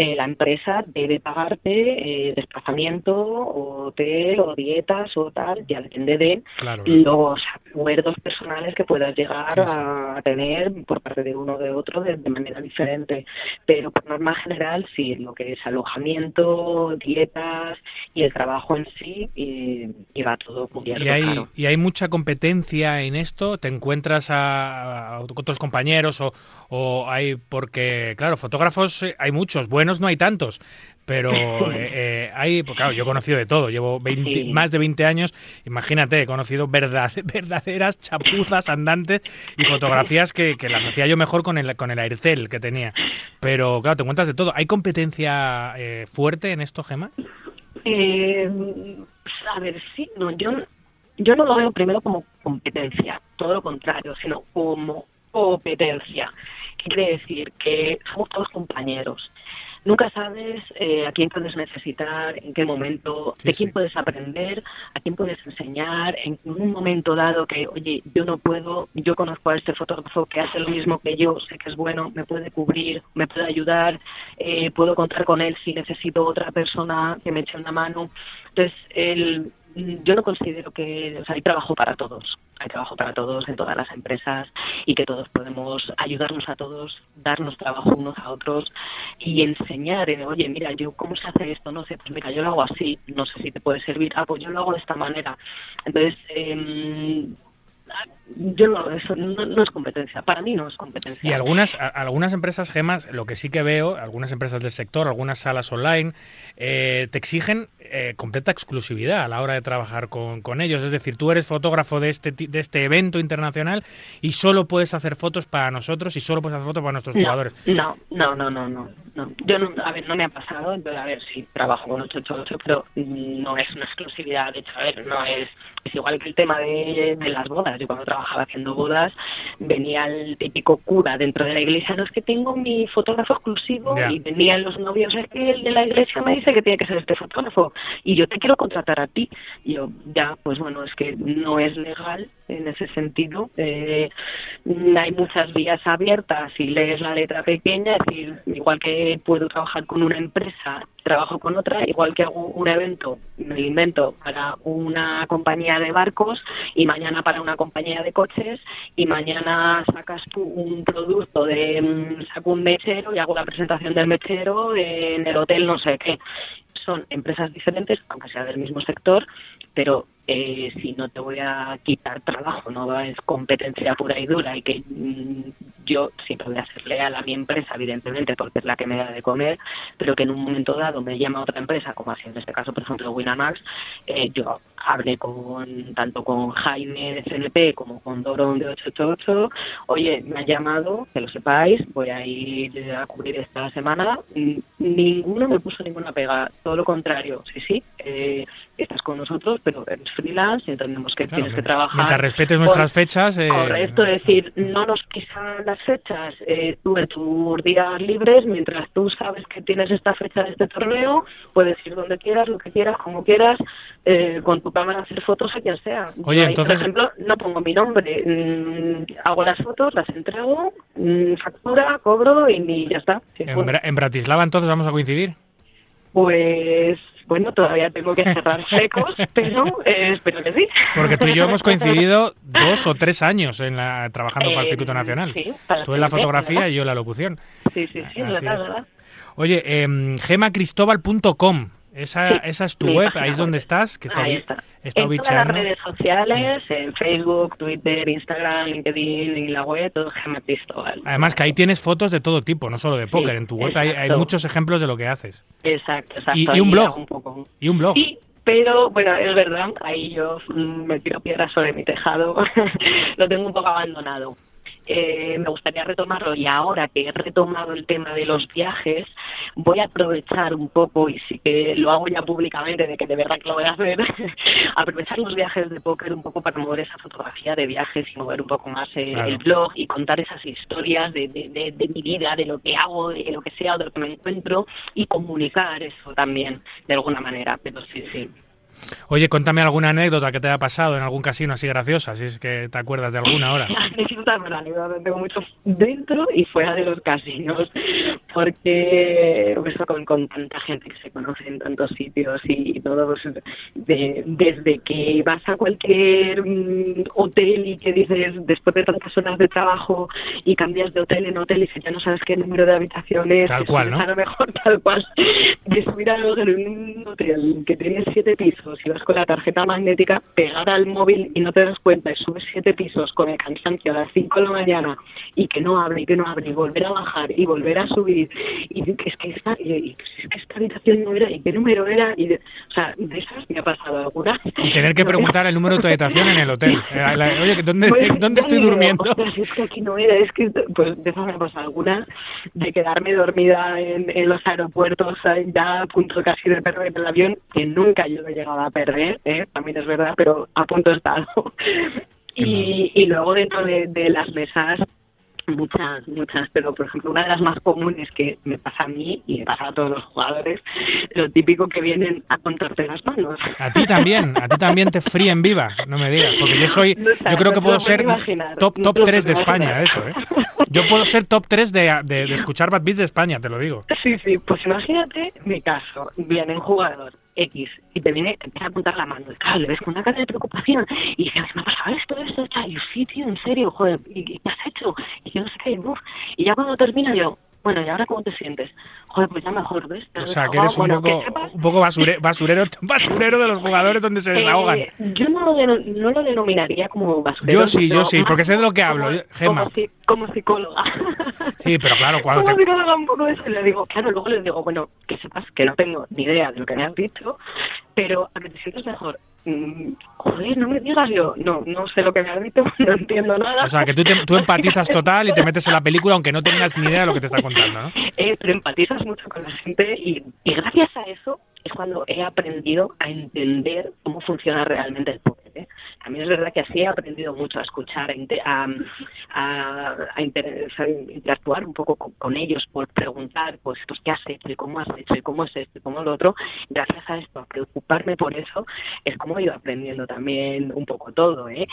eh, la empresa debe pagarte eh, desplazamiento, hotel o dietas o tal, ya depende de los acuerdos personales que puedas llegar a tener por parte de uno o de otro de, manera diferente. Pero por norma general, sí, lo que es alojamiento, dietas y el trabajo en sí, y, va todo cubierto. ¿Y hay, ¿Y hay mucha competencia en esto? ¿Te encuentras a, a otros compañeros o, o hay, porque, claro, fotógrafos eh, hay muchos, buenos no hay tantos, pero eh, eh, hay, pues claro, yo he conocido de todo, llevo más de 20 años, imagínate, he conocido verdaderas chapuzas andantes y fotografías que, las hacía yo mejor con el, con el Aircel que tenía. Pero claro, te encuentras de todo. ¿Hay competencia eh, fuerte en esto, Gema? a ver, sí, no, yo, yo no lo veo primero como competencia, todo lo contrario, sino como competencia. ¿Qué quiere decir? Que somos todos compañeros nunca sabes eh, a quién puedes necesitar, en qué momento, de quién puedes aprender, a quién puedes enseñar, en un momento dado que, oye, yo no puedo, yo conozco a este fotógrafo que hace lo mismo que yo, sé que es bueno, me puede cubrir, me puede ayudar, eh, puedo contar con él si necesito otra persona que me eche una mano. Entonces, el yo no considero que, o sea, hay trabajo para todos, hay trabajo para todos en todas las empresas y que todos podemos ayudarnos a todos, darnos trabajo unos a otros y enseñar, oye, mira, yo cómo se hace esto, no sé, pues mira, yo lo hago así, no sé si te puede servir, ah, pues yo lo hago de esta manera. Entonces, eh, yo no, eso no, es competencia. Para mí no es competencia. Y algunas, algunas empresas, Gemas, lo que sí que veo, algunas empresas del sector, algunas salas online, eh, te exigen eh, completa exclusividad a la hora de trabajar con, con, ellos. Es decir, tú eres fotógrafo de este, de este evento internacional y solo puedes hacer fotos para nosotros y solo puedes hacer fotos para nuestros jugadores. No, no, no, no, no. Yo, no, a ver, no me ha pasado. A ver, sí, trabajo con 888, pero no es una exclusividad. De hecho, a ver, no es es igual que el tema de, las bodas. Yo cuando trabajaba haciendo bodas venía el típico cura dentro de la iglesia, no es que tengo mi fotógrafo exclusivo y venían los novios, es que el de la iglesia me dice que tiene que ser este fotógrafo y yo te quiero contratar a ti. Y yo, ya, pues bueno, es que no es legal en ese sentido. Eh, hay muchas vías abiertas y lees la letra pequeña, es decir, igual que puedo trabajar con una empresa, trabajo con otra, igual que hago un evento, me invento para una compañía de barcos y mañana para una compañía de coches y mañana sacas tú un producto de mm, saco un mechero y hago la presentación del mechero en el hotel no sé qué. Son empresas diferentes, aunque sea del mismo sector, pero eh, si no te voy a quitar trabajo, no es competencia pura y dura y que mm, yo siempre voy a ser leal a mi empresa, evidentemente, porque es la que me da de comer, pero que en un momento dado me llama otra empresa, como así en este caso, por ejemplo, Winamax, eh, yo hablé con tanto con Jaime de CNP como con Dorón de 888, oye, me ha llamado, que lo sepáis, voy a ir a cubrir esta semana, ninguno me puso ninguna pega, todo lo contrario, sí, sí, eh, estás con nosotros, pero eres freelance, entendemos que tienes que trabajar. Mientras respetes nuestras fechas. Eh, correcto, es decir, no nos quisan las fechas, eh, tú en tus días libres, mientras tú sabes que tienes esta fecha de este torneo, puedes ir donde quieras, lo que quieras, como quieras, eh, con tu cámara hacer fotos a quien sea. Oye, entonces. Por ejemplo, no pongo mi nombre, mm, hago las fotos, las entrego, mm, factura, cobro y, ya está. en Bratislava entonces vamos a coincidir. Pues bueno, todavía tengo que cerrar secos, pero eh, espero que sí. Porque tú y yo hemos coincidido dos o tres años en la, trabajando para el Circuito Nacional. Sí, tú en la fotografía y yo en la locución. Sí, sí, sí, verdad, Oye, eh, gemacristobal.com esa, esa es tu web, ahí es donde estás, que está, ahí está. está en todas las redes sociales, en Facebook, Twitter, Instagram, LinkedIn y la web, todo Gema Cristóbal. Además que ahí tienes fotos de todo tipo, no solo de póker. en tu web hay, hay, muchos ejemplos de lo que haces. Exacto, exacto. Y, un blog. Y un blog. Sí, pero bueno, es verdad, ahí yo mm, me tiro piedras sobre mi tejado, lo tengo un poco abandonado. Eh, me gustaría retomarlo y ahora que he retomado el tema de los viajes, voy a aprovechar un poco, y sí que lo hago ya públicamente, de que de verdad que lo voy a hacer, aprovechar los viajes de póker un poco para mover esa fotografía de viajes y mover un poco más eh, el blog y contar esas historias de, de, de, mi vida, de lo que hago, de lo que sea, de lo que me encuentro y comunicar eso también de alguna manera. Pero sí, sí. Oye, cuéntame alguna anécdota que te haya pasado en algún casino así graciosa, si es que te acuerdas de alguna ahora. tengo mucho dentro y fuera de los casinos, porque pues, con, con tanta gente que se conoce en tantos sitios y, todo, pues, desde que vas a cualquier mm, hotel y que dices, después de tantas horas de trabajo y cambias de hotel en hotel y si ya no sabes qué número de habitaciones, tal cual, ¿no? A lo mejor tal cual, de subir a en un hotel que tiene siete pisos y vas con la tarjeta magnética pegada al móvil y no te das cuenta y subes siete pisos con el cansancio a las cinco de la mañana y que no abre y que no abre y volver a bajar y volver a subir y es que esta, y, es que esta habitación no era y qué número era y o sea, de esas me ha pasado alguna. Y tener que preguntar el número de tu habitación en el hotel. Eh, oye, ¿dónde, pues, ¿dónde estoy durmiendo? es que aquí no era, es que pues de esas me ha pasado alguna de quedarme dormida en, en los aeropuertos ya a punto casi de perder el avión que nunca yo he llegado a perder, ¿eh? también es verdad, pero a punto he estado. y, y luego dentro de, de las mesas muchas, muchas, pero por ejemplo una de las más comunes que me pasa a mí y me pasa a todos los jugadores, lo típico que vienen a contarte las manos. A ti también, a ti también te fríen viva, no me digas, porque yo soy, yo creo que puedo ser top, top 3 de España, eso, ¿eh? Yo puedo ser top 3 de, de, de escuchar Bad Beats de España, te lo digo. Sí, sí, pues imagínate mi caso, vienen jugadores X y te viene, te empieza a apuntar la mano. Claro, le ves con una cara de preocupación y dices, me ha pasado esto, esto. Y yo, sí, tío, en serio, joder, ¿y qué has hecho? Y yo no sé qué. Y ya cuando termina yo, bueno, ¿y ahora cómo te sientes? Joder, pues ya mejor, ¿ves? o sea, que eres un poco, un poco basurero, basurero de los jugadores donde se desahogan. Eh, yo no lo, no lo denominaría como basurero. Yo sí, yo sí, porque sé de lo que hablo, Gemma. Como, como, psicóloga. Sí, pero claro, cuando como te... psicóloga un poco eso, le digo, claro, luego les digo, bueno, que sepas que no tengo ni idea de lo que me has dicho, pero a que te sientes mejor joder, no me digas yo, no, no sé lo que me has dicho, no entiendo nada. O sea, que tú, tú empatizas total y te metes en la película aunque no tengas ni idea de lo que te está contando, ¿no? Eh, pero empatizas mucho con la gente y, y gracias a eso es cuando he aprendido a entender cómo funciona realmente el póker. A mí es verdad que así he aprendido mucho a escuchar, a, a, a, interactuar un poco con, ellos, por preguntar, pues, pues, qué has hecho y cómo has hecho y cómo es esto y cómo lo otro. Gracias a esto, a preocuparme por eso, es como he ido aprendiendo también un poco todo. ¿eh?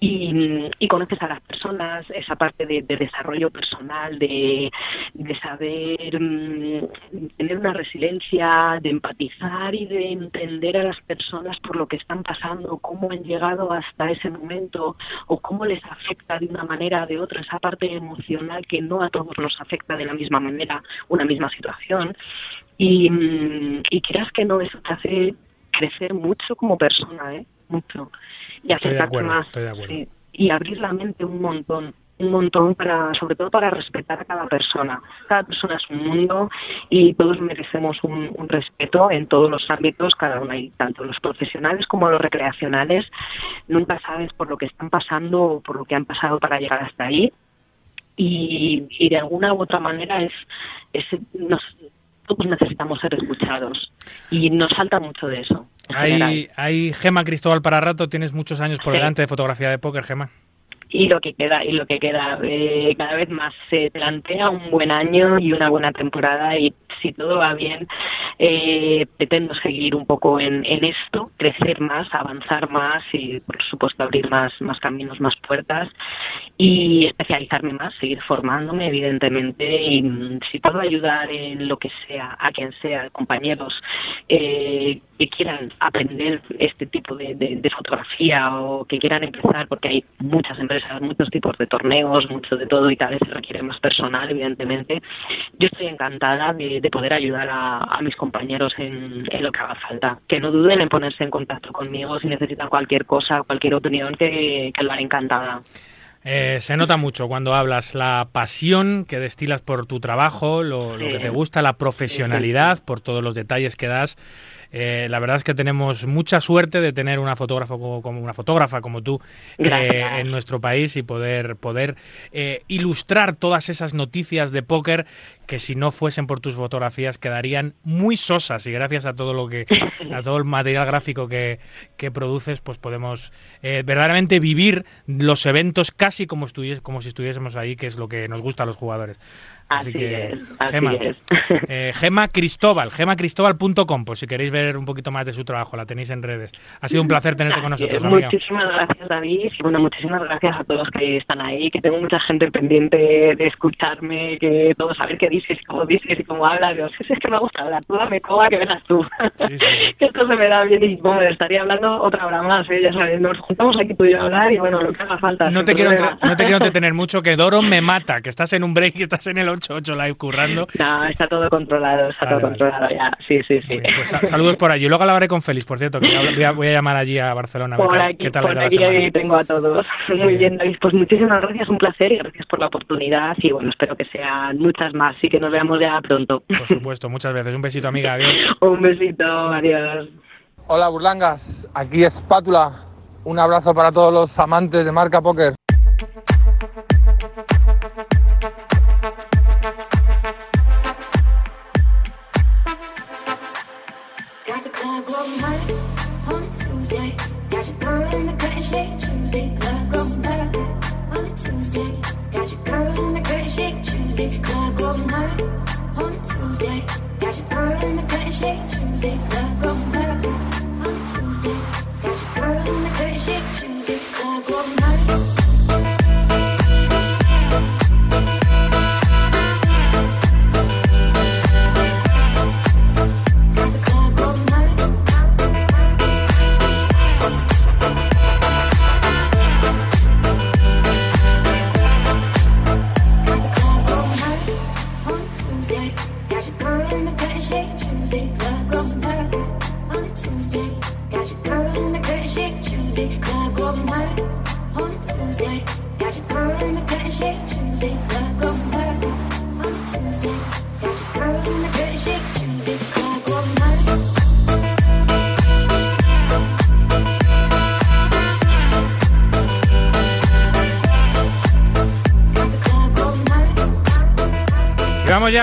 Y, y conoces a las personas, esa parte de, desarrollo personal, de, de saber mm, tener una resiliencia, de empatizar y de entender a las personas por lo que están pasando, cómo han llegado hasta ese momento o cómo les afecta de una manera o de otra esa parte emocional que no a todos nos afecta de la misma manera una misma situación. Y, y creas que no, eso te hace crecer mucho como persona, ¿eh? Mucho. Y aceptarte más. y abrir la mente un montón un montón para, sobre todo para respetar a cada persona. Cada persona es un mundo y todos merecemos un, respeto en todos los ámbitos, cada uno hay tanto los profesionales como los recreacionales. Nunca sabes por lo que están pasando o por lo que han pasado para llegar hasta ahí. Y, y de alguna u otra manera es, es nos, todos necesitamos ser escuchados y nos falta mucho de eso. Hay, hay Gema Cristóbal para rato, tienes muchos años por delante de fotografía de póker, Gema y lo que queda y lo que queda eh, cada vez más se plantea un buen año y una buena temporada y si todo va bien eh, pretendo seguir un poco en, esto crecer más avanzar más y por supuesto abrir más más caminos más puertas y especializarme más seguir formándome evidentemente y mm, si puedo ayudar en lo que sea a quien sea compañeros eh, que quieran aprender este tipo de, fotografía o que quieran empezar porque hay muchas empresas muchos tipos de torneos, mucho de todo y tal vez requiere más personal, evidentemente. Yo estoy encantada de, poder ayudar a, mis compañeros en, lo que haga falta. Que no duden en ponerse en contacto conmigo si necesitan cualquier cosa, cualquier opinión, que, que lo haré encantada. Eh, se nota mucho cuando hablas la pasión que destilas por tu trabajo, lo, que te gusta, la profesionalidad, por todos los detalles que das Eh, la verdad es que tenemos mucha suerte de tener una fotógrafa como, una fotógrafa como tú eh, en nuestro país y poder, poder eh, ilustrar todas esas noticias de póker que si no fuesen por tus fotografías quedarían muy sosas y gracias a todo lo que a todo el material gráfico que, que produces pues podemos verdaderamente vivir los eventos casi como, como si estuviésemos ahí que es lo que nos gusta a los jugadores Así, que, es, así Gema, es. Eh, Gema Cristóbal, gemacristobal.com, por si queréis ver un poquito más de su trabajo, la tenéis en redes. Ha sido un placer tenerte con nosotros, amiga. Muchísimas gracias, David, y bueno, muchísimas gracias a todos que están ahí, que tengo mucha gente pendiente de escucharme, que todos saber qué dices, cómo dices y cómo hablas. Digo, es que me gusta hablar, tú dame coba que verás tú. que esto se me da bien y bueno, estaría hablando otra hora más, ¿eh? ya sabes, nos juntamos aquí tú y yo a hablar y bueno, lo que haga falta. No te, quiero, no te quiero entretener mucho, que Doro me mata, que estás en un break y estás en el 8-8 live currando. No, está todo controlado, está todo controlado ya. Sí, sí, sí. Pues saludos por allí. Luego hablaré con Félix, por cierto, que voy a, voy a llamar allí a Barcelona. Por aquí, por aquí tengo a todos. Muy bien, David. Pues muchísimas gracias, un placer y gracias por la oportunidad. Y bueno, espero que sean muchas más y que nos veamos ya pronto. Por supuesto, muchas veces. Un besito, amiga. Adiós. un besito, adiós. Hola, Burlangas. Aquí Espátula. Un abrazo para todos los amantes de marca póker.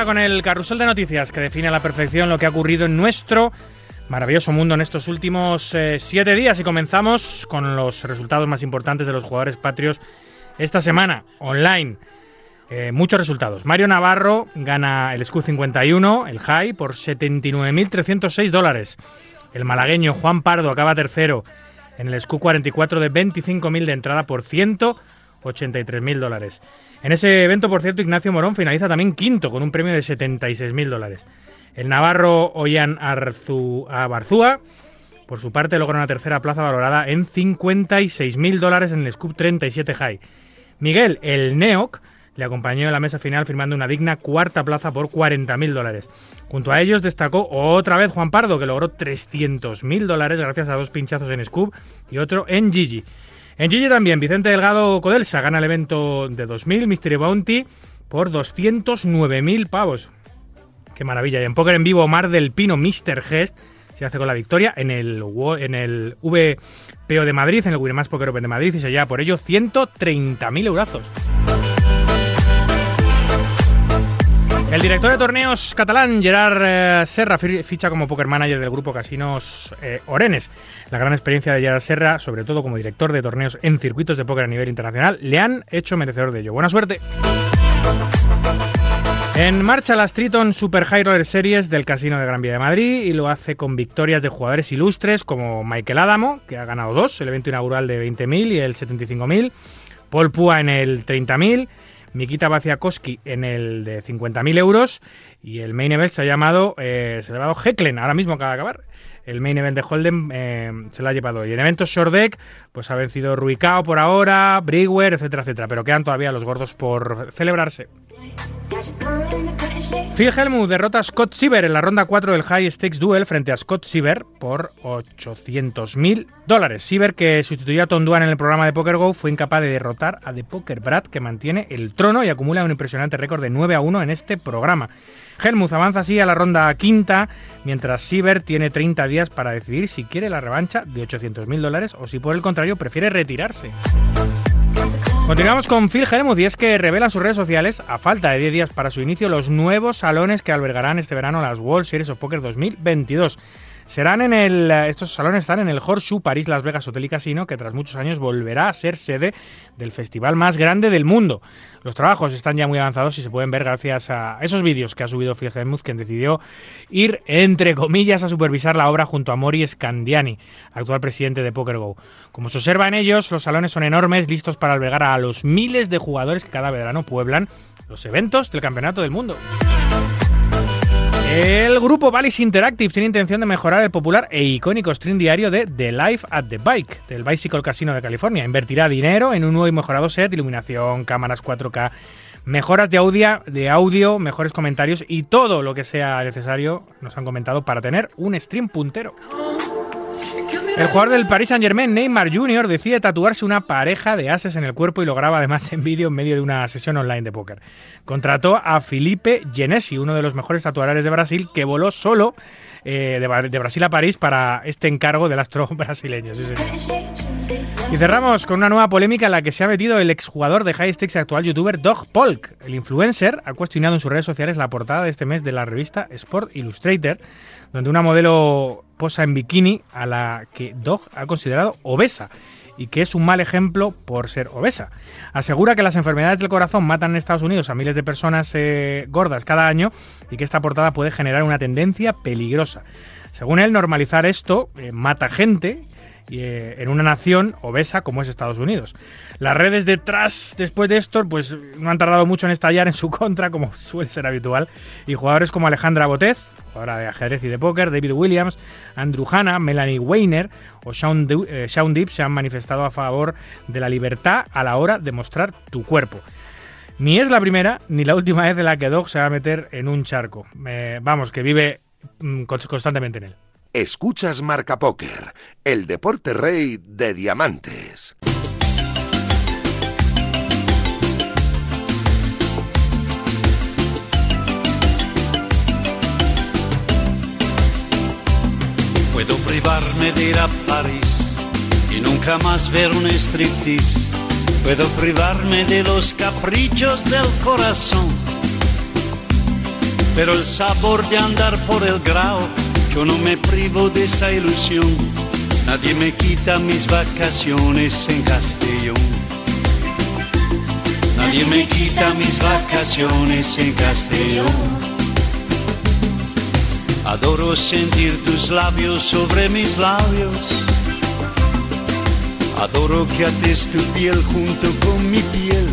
Con el carrusel de noticias que define a la perfección lo que ha ocurrido en nuestro maravilloso mundo en estos últimos eh, siete días y comenzamos con los resultados más importantes de los jugadores patrios esta semana, online. Eh, muchos resultados. Mario Navarro gana el SCU 51, el High, por 79.306 dólares. El malagueño Juan Pardo acaba tercero en el SCU 44 de 25.000 de entrada por 183.000 dólares. En ese evento, por cierto, Ignacio Morón finaliza también quinto con un premio de 76.000 dólares. El navarro Abarzúa, por su parte, logra una tercera plaza valorada en 56.000 dólares en el Scoop 37 High. Miguel, el Neoc, le acompañó en la mesa final firmando una digna cuarta plaza por 40.000 dólares. Junto a ellos destacó otra vez Juan Pardo, que logró 300.000 dólares gracias a dos pinchazos en Scoop y otro en Gigi. En Gigi también, Vicente Delgado Codelsa gana el evento de 2000 Mystery Bounty por 209.000 pavos. Qué maravilla. Y en póker en vivo, Omar del Pino, Mr. Gest, se hace con la victoria en el, en el VPO de Madrid, en el Winamax Poker Open de Madrid, y se lleva por ello 130.000 eurazos. El director de torneos catalán, Gerard eh, Serra, ficha como poker manager del grupo Casinos eh, Orenes. La gran experiencia de Gerard Serra, sobre todo como director de torneos en circuitos de póker a nivel internacional, le han hecho merecedor de ello. Buena suerte. En marcha la Triton Super High Roller Series del Casino de Gran Vía de Madrid y lo hace con victorias de jugadores ilustres como Michael Adamo, que ha ganado dos, el evento inaugural de 20.000 y el 75.000, Paul Pua en el 30.000 Mikita Vaciakowski en el de 50.000 euros y el main event se ha llamado, eh, se ha llamado Hecklen, ahora mismo acaba de acabar. El main event de Holden eh, se lo ha llevado. Y en eventos short deck, pues ha vencido Ruicao por ahora, Brewer, etcétera, etcétera. Pero quedan todavía los gordos por celebrarse. Phil Hellmuth derrota a Scott Siever en la ronda 4 del High Stakes Duel frente a Scott Siever por 800.000 dólares. Siever, que sustituyó a Tom Duan en el programa de Poker Go, fue incapaz de derrotar a The Poker Brad, que mantiene el trono y acumula un impresionante récord de 9 a 1 en este programa. Helmuth avanza así a la ronda quinta, mientras Siever tiene 30 días para decidir si quiere la revancha de 800.000 dólares o si por el contrario prefiere retirarse. Continuamos con Phil Helmuth y es que revela sus redes sociales, a falta de 10 días para su inicio, los nuevos salones que albergarán este verano las World Series of Poker 2022. Serán en el. Estos salones están en el Horseshoe París Las Vegas Hotel y Casino, que tras muchos años volverá a ser sede del festival más grande del mundo. Los trabajos están ya muy avanzados y se pueden ver gracias a esos vídeos que ha subido Phil quien decidió ir, entre comillas, a supervisar la obra junto a Mori Scandiani, actual presidente de PokerGo. Como se observa en ellos, los salones son enormes, listos para albergar a los miles de jugadores que cada verano pueblan los eventos del Campeonato del Mundo. El grupo Valis Interactive tiene intención de mejorar el popular e icónico stream diario de The Life at the Bike, del Bicycle Casino de California. Invertirá dinero en un nuevo y mejorado set, iluminación, cámaras 4K, mejoras de audio, de audio, mejores comentarios y todo lo que sea necesario, nos han comentado, para tener un stream puntero. El jugador del Paris Saint Germain, Neymar Jr., decide tatuarse una pareja de ases en el cuerpo y lo graba además en vídeo en medio de una sesión online de póker. Contrató a Felipe Genesi, uno de los mejores tatuadores de Brasil, que voló solo eh, de, Brasil a París para este encargo del astro brasileño. Y cerramos con una nueva polémica en la que se ha metido el exjugador de High Stakes actual youtuber Dog Polk. El influencer ha cuestionado en sus redes sociales la portada de este mes de la revista Sport Illustrated, donde una modelo posa en bikini a la que Dog ha considerado obesa y que es un mal ejemplo por ser obesa. Asegura que las enfermedades del corazón matan en Estados Unidos a miles de personas eh, gordas cada año y que esta portada puede generar una tendencia peligrosa. Según él, normalizar esto eh, mata gente eh, en una nación obesa como es Estados Unidos. Las redes detrás, después de esto, pues no han tardado mucho en estallar en su contra, como suele ser habitual, y jugadores como Alejandra Botez, jugadora de ajedrez y de póker, David Williams, Andrew Hanna, Melanie Weiner o Sean, eh, Sean Deep se han manifestado a favor de la libertad a la hora de mostrar tu cuerpo. Ni es la primera ni la última vez de la que Dog se va a meter en un charco. Eh, vamos, que vive mm, constantemente en él. Escuchas Marca Póker, el deporte rey de diamantes. Puedo privarme de ir a París y nunca más ver un striptease. Puedo privarme de los caprichos del corazón. Pero el sabor de andar por el grao, yo no me privo de esa ilusión. Nadie me quita mis vacaciones en Castellón. Nadie me quita mis vacaciones en Castellón. Adoro sentir tus labios sobre mis labios. Adoro que ates tu piel junto con mi piel.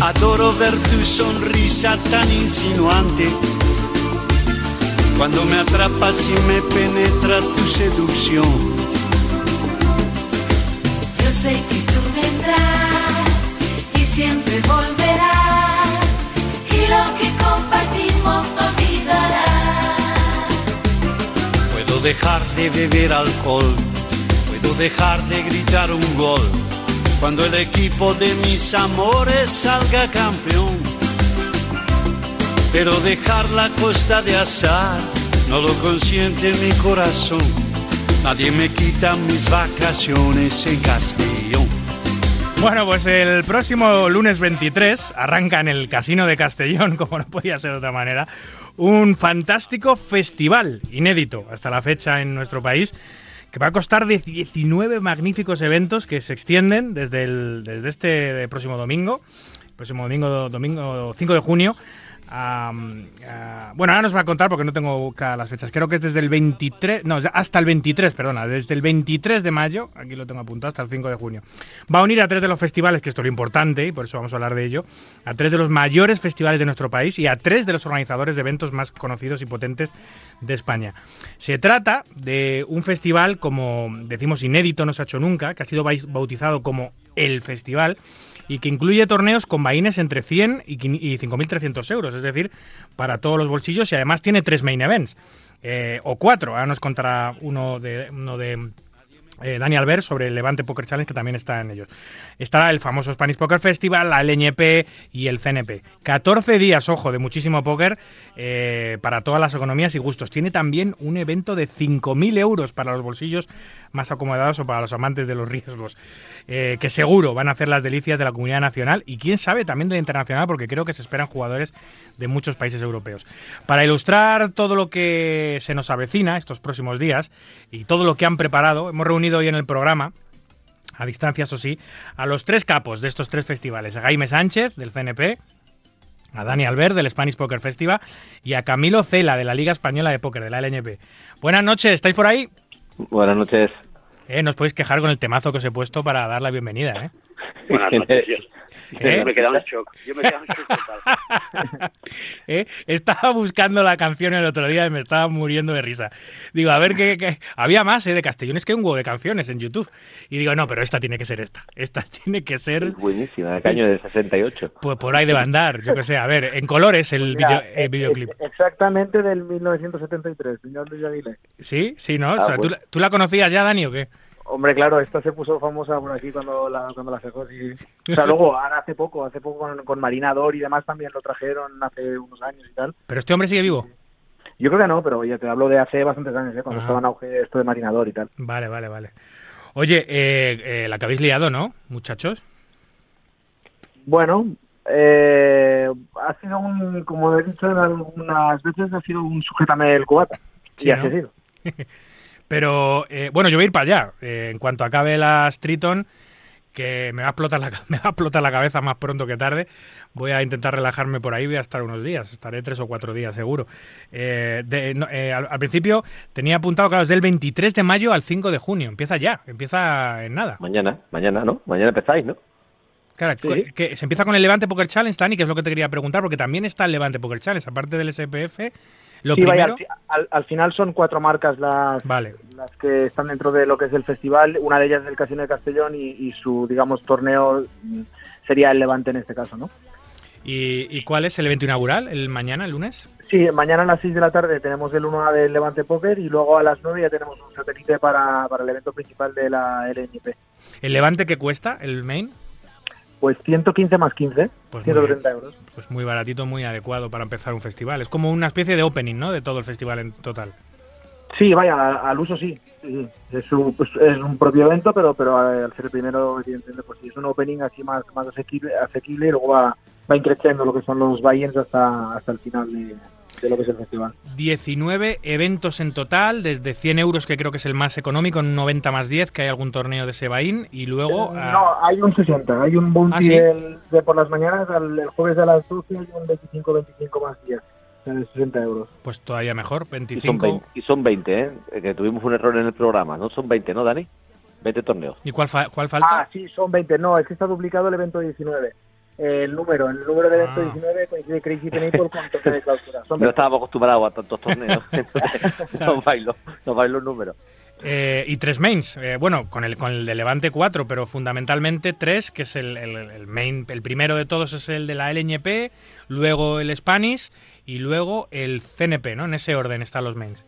Adoro ver tu sonrisa tan insinuante. Cuando me atrapas y me penetra tu seducción. Yo sé que tú vendrás y siempre volverás. Y lo que compartimos no Puedo dejar de beber alcohol, puedo dejar de gritar un gol cuando el equipo de mis amores salga campeón. Pero dejar la costa de azar no lo consiente mi corazón. Nadie me quita mis vacaciones en Castellón. Bueno, pues el próximo lunes 23 arranca en el Casino de Castellón, como no podía ser de otra manera, un fantástico festival inédito hasta la fecha en nuestro país que va a costar de 19 magníficos eventos que se extienden desde, desde este próximo domingo, próximo domingo, domingo 5 de junio, bueno, ahora nos va a contar porque no tengo las fechas. Creo que es desde el 23, no, hasta el 23, perdona, desde el 23 de mayo, aquí lo tengo apuntado, hasta el 5 de junio. Va a unir a tres de los festivales, que esto es lo importante, y por eso vamos a hablar de ello, a tres de los mayores festivales de nuestro país y a tres de los organizadores de eventos más conocidos y potentes de España. Se trata de un festival, como decimos, inédito, no se ha hecho nunca, que ha sido bautizado como el festival, y que incluye torneos con vaines entre 100 y quin- y 5.300 euros, es decir, para todos los bolsillos y además tiene tres main events, eh, o cuatro, ahora nos contará uno de, uno de eh, Dani Albert sobre el Levante Poker Challenge, que también está en ellos. Estará el famoso Spanish Poker Festival, la LNP y el CNP. 14 días, ojo, de muchísimo póker eh, para todas las economías y gustos. Tiene también un evento de 5.000 euros para los bolsillos más acomodados o para los amantes de los riesgos, eh, que seguro van a hacer las delicias de la comunidad nacional y quién sabe también de la internacional, porque creo que se esperan jugadores de muchos países europeos. Para ilustrar todo lo que se nos avecina estos próximos días y todo lo que han preparado, hemos reunido hoy en el programa a distancia, eso sí, a los tres capos de estos tres festivales, a Jaime Sánchez, del CNP, a Dani Albert, del Spanish Poker Festival, y a Camilo Cela, de la Liga Española de Póker, de la LNP. Buenas noches, ¿estáis por ahí? Buenas noches. Eh, no os podéis quejar con el temazo que os he puesto para dar la bienvenida, ¿eh? Buenas noches. Yo, ¿Eh? yo me he quedado en shock. Yo me he quedado en shock total. ¿Eh? Estaba buscando la canción el otro día y me estaba muriendo de risa. Digo, a ver qué. qué- Había más ¿eh? de Castellón, es que hay un huevo de canciones en YouTube. Y digo, no, pero esta tiene que ser esta. Esta tiene que ser. Es buenísima, de caño del 68. Pues por ahí debe andar, yo que sé. A ver, en colores el, Mira, video- el eh, videoclip. Exactamente del 1973, señor Luis Aguilera. ¿Sí? Sí, ¿no? O Ah, sea, ¿tú, bueno. la- ¿Tú la conocías ya, Dani, o qué? Hombre, claro, esta se puso famosa por aquí cuando la, cuando la sacó. Sí. O sea, luego, ahora hace poco, hace poco con, con Marinador y demás también lo trajeron hace unos años y tal. Pero este hombre sigue vivo. Yo creo que no, pero ya te hablo de hace bastantes años, ¿eh? cuando Ajá. estaba en auge esto de Marinador y tal. Vale, vale, vale. Oye, eh, eh, la que habéis liado, ¿no, muchachos? Bueno, eh, ha sido un, como he dicho algunas veces, ha sido un sujétame el cubata. Sí, y así ha sido. Pero, eh, bueno, yo voy a ir para allá. Eh, en cuanto acabe las Triton, que me va, a explotar la, me va a explotar la cabeza más pronto que tarde, voy a intentar relajarme por ahí. Voy a estar unos días. Estaré tres o cuatro días, seguro. Eh, de- no, eh, al, al principio tenía apuntado, claro, es del 23 de mayo al 5 de junio. Empieza ya, empieza en nada. Mañana, mañana, ¿no? Mañana empezáis, ¿no? Claro, que- que se empieza con el Levante Poker Challenge, Dani, que es lo que te quería preguntar, porque también está el Levante Poker Challenge, aparte del SPF. Lo Sí, vaya, primero. al, fi- al- al final son cuatro marcas las, Vale. las que están dentro de lo que es el festival. Una de ellas es el Casino de Castellón y, y su, digamos, torneo mm, sería el Levante en este caso, ¿no? ¿Y, y cuál es el evento inaugural? ¿El mañana, el lunes? Sí, mañana a las 6 de la tarde tenemos el 1A del Levante Poker y luego a las 9 ya tenemos un satélite para, para el evento principal de la LNP. ¿El Levante qué cuesta? ¿El main? Pues 115 más 15, Pues muy 130 euros. Pues muy baratito, muy adecuado para empezar un festival. Es como una especie de opening, ¿no? De todo el festival en total. Sí, vaya, al uso sí. sí, sí. Es, un, pues, es un propio evento, pero pero eh, al ser el primero, evidentemente, pues sí, es un opening así más, más asequible, asequible y luego va, va increciendo lo que son los buy-ins hasta, hasta el final de, de lo que es el festival. 19 eventos en total, desde 100 euros, que creo que es el más económico, en 90 más 10, que hay algún torneo de Sebaín, y luego... ah, No, hay un 60, hay un bounty ¿Ah, sí? del- de por las mañanas, al, el jueves a las 12 hay un 25-25 más 10, o sea, de 60 euros. Pues todavía mejor, Y son 25. 20, y son 20 ¿eh? Eh, Que tuvimos un error en el programa, ¿no? Son 20, ¿no, Dani? 20 torneos. ¿Y cuál, fa- cuál falta? Ah, sí, son 20, no, es que está duplicado el evento 19. El número, el número del evento Ah. 19 coincide Crazy Penny con toque de clausura. Son No 20. estábamos acostumbrados a tantos torneos. No bailo, no bailo el número. Eh, y tres mains. Eh, bueno, con el, con el de Levante cuatro, pero fundamentalmente tres, que es el, el- el main. El primero de todos es el de la LNP, luego el Spanish y luego el CNP, ¿no? En ese orden están los mains.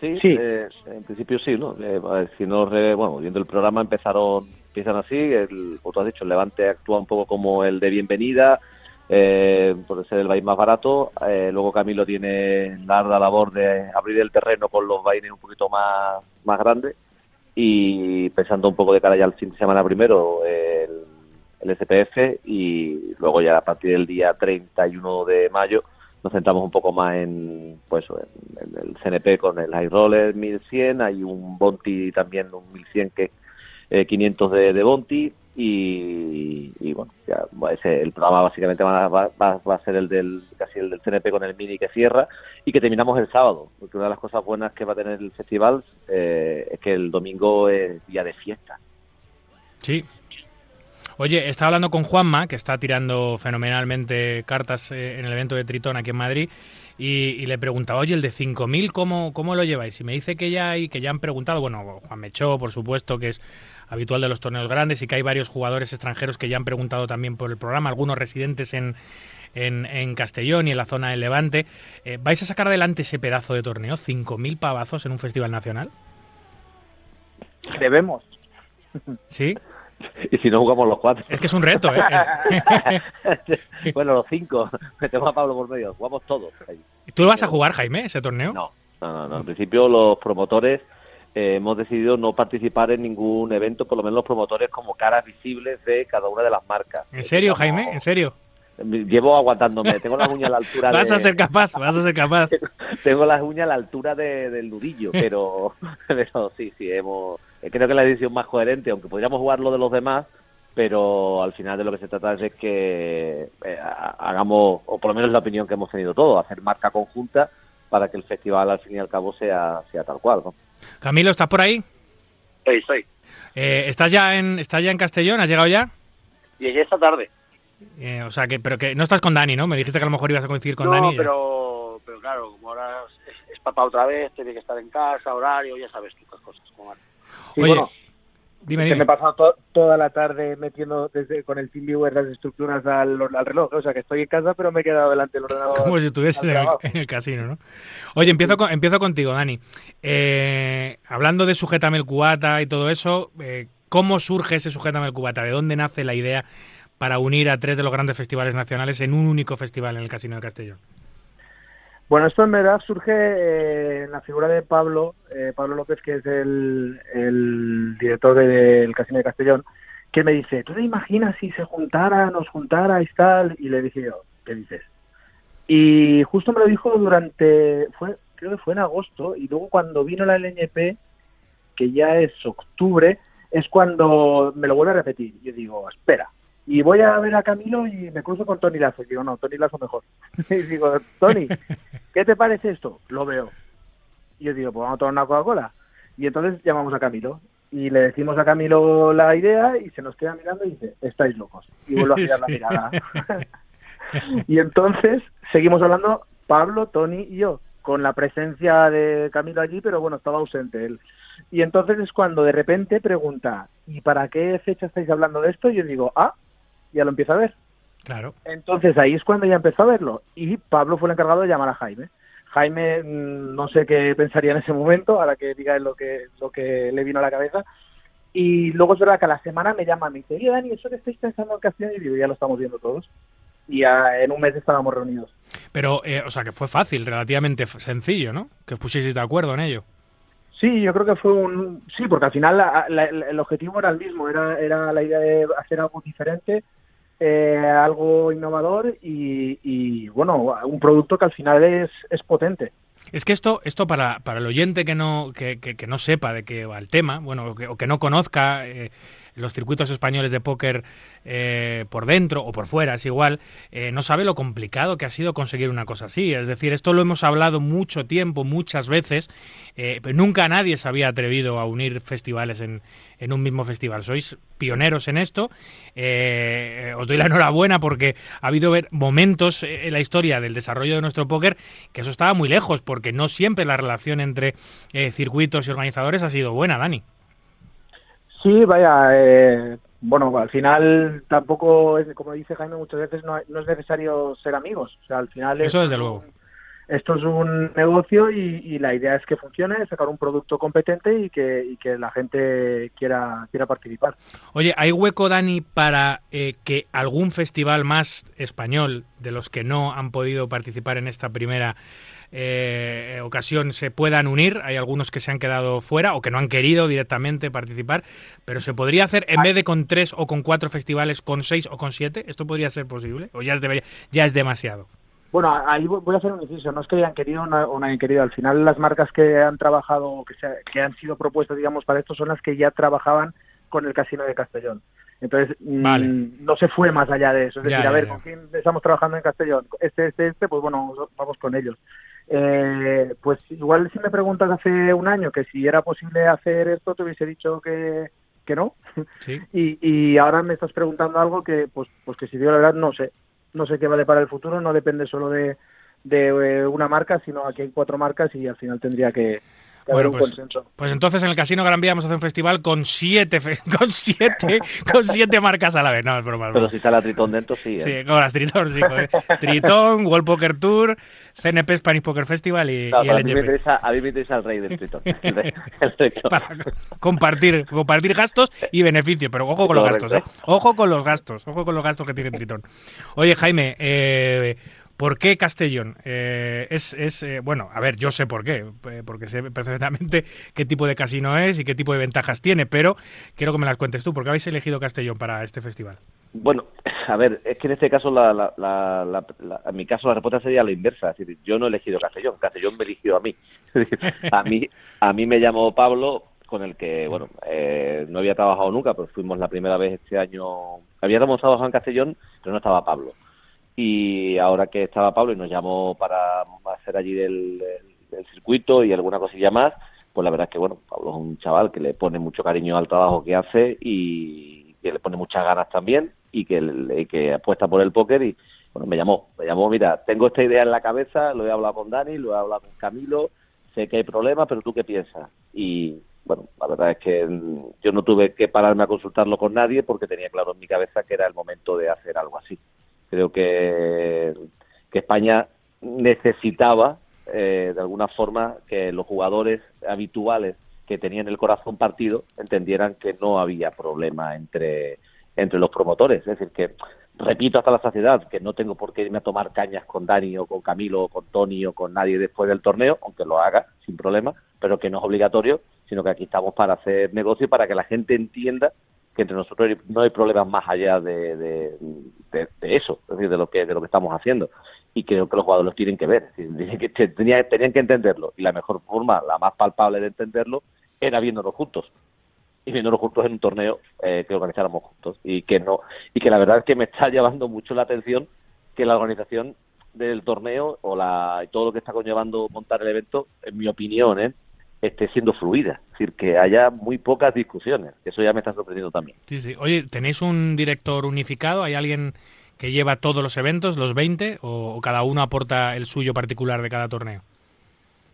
Sí, Sí. eh, en principio sí, ¿no? Eh, si no, bueno, viendo el programa empezaron, empiezan así, el, como tú has dicho, el Levante actúa un poco como el de bienvenida, eh, por ser el baile más barato, eh, luego Camilo tiene la arda labor de abrir el terreno con los bailes un poquito más, más grandes. Y pensando un poco de cara ya al fin de semana primero, el, el SPF y luego ya a partir del día 31 de mayo nos centramos un poco más en pues en el CNP con el High Roller 1100, hay un Bonti también, un 1100 que eh, 500 de, de Bonti y, y, bueno, ya ese, el programa básicamente va, va, va- va a ser el del casi el del CNP con el Mini que cierra y que terminamos el sábado, porque una de las cosas buenas que va a tener el festival eh, es que el domingo es día de fiesta. Sí. Oye, estaba hablando con Juanma, que está tirando fenomenalmente cartas eh, en el evento de Tritón aquí en Madrid, y, y le preguntaba, oye, el de 5.000, ¿cómo, ¿cómo lo lleváis? Y me dice que ya, hay, que ya han preguntado, bueno, Juan Mechó, por supuesto, que es habitual de los torneos grandes, y que hay varios jugadores extranjeros que ya han preguntado también por el programa, algunos residentes en, en, en Castellón y en la zona del Levante. Eh, ¿Vais a sacar adelante ese pedazo de torneo? ¿5.000 pavazos en un festival nacional? Debemos. ¿Sí? Y si no jugamos los cuatro. Es que es un reto, ¿eh? bueno, los cinco. Metemos a Pablo por medio. Jugamos todos. ahí. ¿Tú lo vas a jugar, Jaime, ese torneo? No, no, no. no. En principio, los promotores eh, hemos decidido no participar en ningún evento, por lo menos los promotores como caras visibles de cada una de las marcas. ¿En serio, Jaime? ¿En serio? Llevo aguantándome. Tengo las uñas a la altura Vas de... a ser capaz, vas a ser capaz. Tengo las uñas a la altura de- del nudillo, pero, pero sí, sí, hemos... eh, Creo que es la decisión más coherente, aunque podríamos jugar lo de los demás, pero al final de lo que se trata es de que eh, ha- hagamos, o por lo menos la opinión que hemos tenido todos, hacer marca conjunta para que el festival al fin y al cabo sea, sea tal cual. ¿no? Camilo, ¿estás por ahí? Estoy, estoy. Eh, ¿estás, ya en, ¿Estás ya en Castellón? ¿Has llegado ya? Llegué esta tarde. Eh, o sea, que, pero que no estás con Dani, ¿no? Me dijiste que a lo mejor ibas a coincidir con no, Dani. pero, pero claro, como ahora es, es papá otra vez, tiene que estar en casa, horario, ya sabes estas cosas. Como. Sí, Oye, bueno, dime, que dime. me he pasado to- toda la tarde metiendo desde con el TeamViewer las estructuras al, al reloj. O sea, que estoy en casa, pero me he quedado delante del ordenador. Como si estuvieses en el, en el casino, ¿no? Oye, empiezo, con- empiezo contigo, Dani. Eh, hablando de Sujétame el Cubata y todo eso, eh, ¿cómo surge ese Sujétame el Cubata? ¿De dónde nace la idea para unir a tres de los grandes festivales nacionales en un único festival en el Casino de Castellón? Bueno, esto en verdad surge eh, en la figura de Pablo, eh, Pablo López, que es el, director del Casino de Castellón, que me dice, ¿tú te imaginas si se juntara, nos juntara y tal? Y le dije yo, ¿qué dices? Y justo me lo dijo durante, fue creo que fue en agosto, y luego cuando vino la LNP, que ya es octubre, es cuando me lo vuelve a repetir. Yo digo, espera. Y voy a ver a Camilo y me cruzo con Tony Lazo. Y digo, no, Tony Lazo mejor. y digo, Tony, ¿qué te parece esto? Lo veo. Y yo digo, pues vamos a tomar una Coca-Cola. Y entonces llamamos a Camilo. Y le decimos a Camilo la idea y se nos queda mirando y dice, estáis locos. Y vuelvo a girar la mirada. y entonces seguimos hablando Pablo, Tony y yo, con la presencia de Camilo allí, pero bueno, estaba ausente él. Y entonces es cuando de repente pregunta, ¿y para qué fecha estáis hablando de esto? Y yo digo, ah, ya lo empiezo a ver. Claro. Entonces ahí es cuando ya empezó a verlo. Y Pablo fue el encargado de llamar a Jaime. Jaime mm, no sé qué pensaría en ese momento, ahora que diga lo que, lo que le vino a la cabeza. Y luego es verdad que a la semana me llama, me dice, oye Dani, ¿eso que estáis pensando en? Y digo, ya lo estamos viendo todos. Y ah, en un mes estábamos reunidos. Pero, eh, o sea, que fue fácil, relativamente sencillo, ¿no? Que os pusieseis de acuerdo en ello. Sí, yo creo que fue un... Sí, porque al final la- la- el objetivo era el mismo, era, era la idea de hacer algo diferente, eh, algo innovador y, y, bueno, un producto que al final es, es potente. Es que esto, esto para, para el oyente que no, que, que- que no sepa de qué va el tema, bueno, o que, o que no conozca eh, los circuitos españoles de póker eh, por dentro o por fuera, es igual, eh, no sabe lo complicado que ha sido conseguir una cosa así. Es decir, esto lo hemos hablado mucho tiempo, muchas veces, eh, pero nunca nadie se había atrevido a unir festivales en, en un mismo festival. Sois pioneros en esto. Eh, os doy la enhorabuena porque ha habido momentos en la historia del desarrollo de nuestro póker que eso estaba muy lejos, porque no siempre la relación entre circuitos y organizadores ha sido buena, Dani. Sí, vaya, eh, bueno, al final tampoco, es, como dice Jaime, muchas veces no, no es necesario ser amigos. O sea, al final Eso es desde luego. Esto es un negocio y, y la idea es que funcione, sacar un producto competente y que, y que la gente quiera, quiera participar. Oye, ¿hay hueco, Dani, para eh, que algún festival más español de los que no han podido participar en esta primera eh, ocasión se puedan unir? Hay algunos que se han quedado fuera o que no han querido directamente participar, pero ¿se podría hacer en vez de con tres o con cuatro festivales, con seis o con siete? ¿Esto podría ser posible? ¿O ya es, debería- ya es demasiado? Bueno, ahí voy a hacer un inciso. No es que hayan querido o no, hayan querido. Al final, las marcas que han trabajado, o que, se- que han sido propuestas, digamos, para esto son las que ya trabajaban con el Casino de Castellón. Entonces, mm, no se fue más allá de eso. Es Ya, decir, ya, a ver, ya. ¿con quién estamos trabajando en Castellón? Este, este, este, pues bueno, vamos con ellos. Eh, pues igual si me preguntas hace un año que si era posible hacer esto, te hubiese dicho que, que no. Sí. Y, y ahora me estás preguntando algo que, pues, pues que si digo la verdad, no sé. No sé qué vale para el futuro, no depende solo de, de eh, una marca, sino aquí hay cuatro marcas y al final tendría que, Bueno, pues, pues entonces en el Casino Gran Vía vamos a hacer un festival con siete, fe- con siete, con siete marcas a la vez. No, es broma. Pero si sale a Tritón dentro, sí. ¿eh? Sí, con las Tritón, sí. con- Tritón, World Poker Tour, CNP Spanish Poker Festival y, y a, mí me interesa, a mí me interesa el rey del Tritón. El rey- el rey- Para compartir, compartir gastos y beneficio, pero ojo con los gastos, ¿eh? Ojo con los gastos, ojo con los gastos que tiene Tritón. Oye, Jaime, eh, ¿por qué Castellón? Eh, es, es eh, bueno, a ver, yo sé por qué, eh, porque sé perfectamente qué tipo de casino es y qué tipo de ventajas tiene, pero quiero que me las cuentes tú, ¿por qué habéis elegido Castellón para este festival? Bueno, a ver, es que en este caso, la, la, la, en mi caso, la respuesta sería la inversa. Es decir, yo no he elegido Castellón, Castellón me eligió a mí. A mí, a mí me llamó Pablo, con el que, bueno, eh, no había trabajado nunca, pero fuimos la primera vez este año. Habíamos trabajado en Castellón, pero no estaba Pablo. Y ahora que estaba Pablo y nos llamó para hacer allí del circuito y alguna cosilla más, pues la verdad es que, bueno, Pablo es un chaval que le pone mucho cariño al trabajo que hace y que le pone muchas ganas también y que, le- que apuesta por el póker y, bueno, me llamó, me llamó, mira, tengo esta idea en la cabeza, lo he hablado con Dani, lo he hablado con Camilo, sé que hay problemas, pero tú qué piensas? Y, bueno, la verdad es que yo no tuve que pararme a consultarlo con nadie porque tenía claro en mi cabeza que era el momento de hacer algo así. Creo que, España necesitaba, eh, de alguna forma, que los jugadores habituales que tenían el corazón partido entendieran que no había problema entre, entre los promotores. Es decir, que repito hasta la saciedad que no tengo por qué irme a tomar cañas con Dani o con Camilo o con Tony o con nadie después del torneo, aunque lo haga sin problema, pero que no es obligatorio, sino que aquí estamos para hacer negocio y para que la gente entienda que entre nosotros no hay problemas más allá de, de, eso, es decir, de lo que de lo que estamos haciendo. Y creo que los jugadores tienen que ver, tienen que, tenía- tenían que entenderlo. Y la mejor forma, la más palpable de entenderlo, era viéndonos juntos y viéndonos juntos en un torneo eh, que organizáramos juntos y que no y que la verdad es que me está llamando mucho la atención que la organización del torneo o la y todo lo que está conllevando montar el evento en mi opinión ¿eh? Esté siendo fluida es decir que haya muy pocas discusiones eso ya me está sorprendiendo también Sí, sí. Oye, ¿tenéis un director unificado? ¿Hay alguien que lleva todos los eventos, los 20, o, cada uno aporta el suyo particular de cada torneo?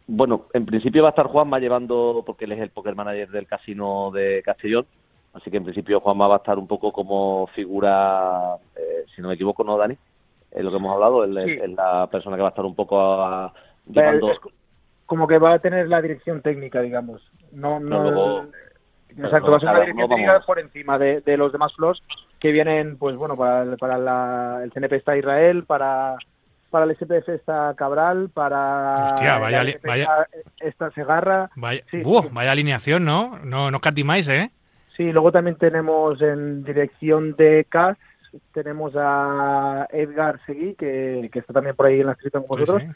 Bueno, en principio va a estar Juanma llevando, porque él es el poker manager del casino de Castellón, así que en principio Juanma va a estar un poco como figura, eh, si no me equivoco, ¿no, Dani? Es lo que hemos hablado, él es- Sí. es la persona que va a estar un poco a- Va- llevando... como que va a tener la dirección técnica, digamos. No, no, luego- Exacto, va a ser una dirección técnica vamos- por encima de, de los demás flows que vienen, pues bueno, para, el- para la- el CNP está Israel, para, para el SPF está Cabral, para Hostia, vaya el vaya- está, Segarra. Vaya, Sí, ¡Buah! sí. vaya alineación, ¿no? No, no catimáis, ¿eh? Sí, luego también tenemos en dirección de CAS, tenemos a Edgar Seguí, que, que está también por ahí en la escrita con Sí, vosotros, sí.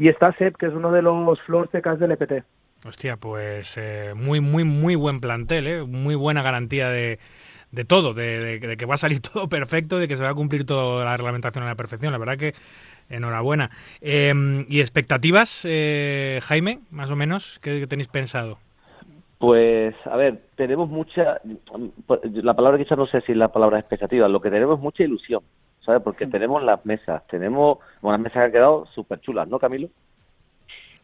Y está Seb, que es uno de los floors de CAS del EPT. Hostia, pues eh, muy, muy, muy buen plantel, ¿eh? Muy buena garantía de, de todo, de, de- de que va a salir todo perfecto, de que se va a cumplir toda la reglamentación a la perfección. La verdad que enhorabuena. Eh, ¿Y expectativas, eh, Jaime, más o menos? ¿Qué, qué tenéis pensado? Pues, a ver, tenemos mucha... La palabra quizás no sé si es la palabra expectativa, lo que tenemos es mucha ilusión, ¿sabes? Porque tenemos las mesas, tenemos unas mesas que han quedado súper chulas, ¿no, Camilo?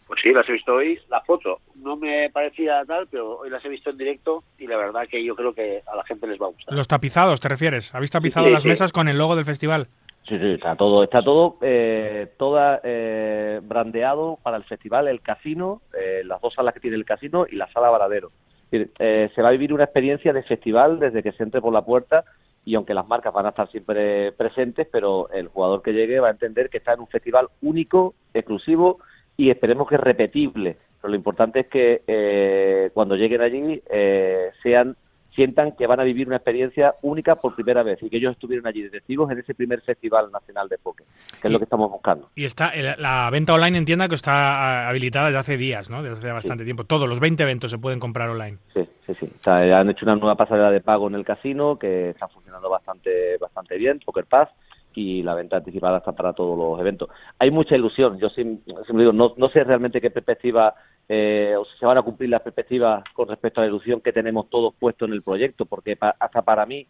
Pues sí, las he visto hoy, la foto. No me parecía tal, pero hoy las he visto en directo y la verdad que yo creo que a la gente les va a gustar. Los tapizados, ¿te refieres? ¿Habéis tapizado Sí, las sí. mesas con el logo del festival? Sí, sí, está todo, está todo, eh, toda eh, brandeado para el festival, el casino, eh, las dos salas que tiene el casino y la sala Varadero. Eh, se va a vivir una experiencia de festival desde que se entre por la puerta y aunque las marcas van a estar siempre presentes, pero el jugador que llegue va a entender que está en un festival único, exclusivo y esperemos que repetible. Pero lo importante es que eh, cuando lleguen allí eh, sean sientan que van a vivir una experiencia única por primera vez y que ellos estuvieron allí de testigos en ese primer Festival Nacional de Póker, que es lo que estamos buscando. Y está el- la venta online entienda que está ah, habilitada desde hace días, ¿no? Desde hace bastante tiempo. Todos los 20 eventos se pueden comprar online. Sí, sí, sí. O sea, han hecho una nueva pasarela de pago en el casino que está funcionando bastante, bastante bien, Poker Pass, y la venta anticipada está para todos los eventos. Hay mucha ilusión. Yo siempre digo, no, no sé realmente qué perspectiva eh, o si se van a cumplir las perspectivas con respecto a la ilusión que tenemos todos puesto en el proyecto, porque pa- hasta para mí,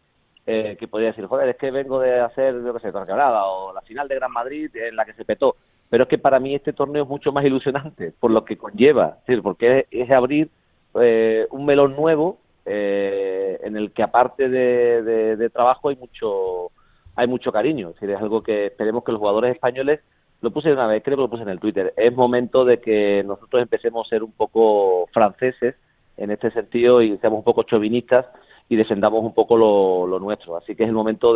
eh, que podría decir, joder, es que vengo de hacer, yo qué sé, Torrealada o la final de Gran Madrid en la que se petó, pero es que para mí este torneo es mucho más ilusionante por lo que conlleva, es decir, porque es, es abrir eh, un melón nuevo eh, en el que aparte de, de- trabajo hay mucho hay mucho cariño, es es algo que esperemos que los jugadores españoles lo puse una vez, creo que lo puse en el Twitter. Es momento de que nosotros empecemos a ser un poco franceses en este sentido y seamos un poco chauvinistas y defendamos un poco lo, nuestro. Así que es el momento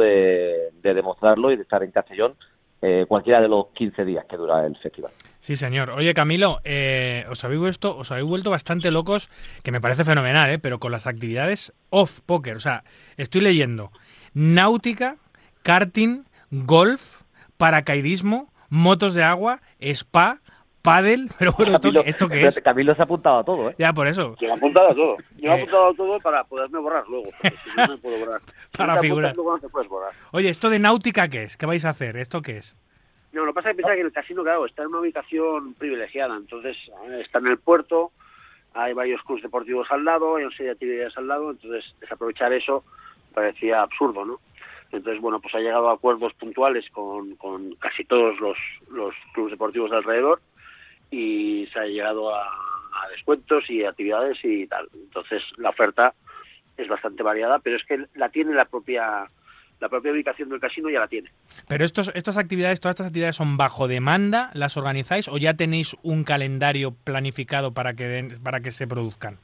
de demostrarlo y de estar en Castellón eh, cualquiera de los 15 días que dura el festival. Sí, señor. Oye, Camilo, eh, os habéis vuelto, os habéis vuelto bastante locos, que me parece fenomenal, ¿eh? pero con las actividades off poker. O sea, estoy leyendo náutica, karting, golf, paracaidismo, motos de agua, spa, pádel. Pero bueno, ¿esto, Camilo, ¿esto qué es? Camilo se ha apuntado a todo, ¿eh? Ya, por eso. Yo he apuntado a todo. Yo he Eh. apuntado a todo para poderme borrar luego. Porque si no me puedo borrar. Para figurar. apuntas, luego no te puedes borrar. Oye, ¿esto de náutica qué es? ¿Qué vais a hacer? ¿Esto qué es? No, lo que pasa es que pensaba que el casino, claro, está en una ubicación privilegiada. Entonces, eh, está en el puerto, hay varios clubes deportivos al lado, hay una serie de actividades al lado. Entonces, desaprovechar eso parecía absurdo, ¿no? Entonces, bueno, pues ha llegado a acuerdos puntuales con, con casi todos los, los clubes deportivos de alrededor y se ha llegado a, descuentos y actividades y tal. Entonces, la oferta es bastante variada, pero es que la tiene la propia la propia ubicación del casino ya la tiene. Pero estos, estas actividades, todas estas actividades son bajo demanda, ¿las organizáis o ya tenéis un calendario planificado para que, para que se produzcan?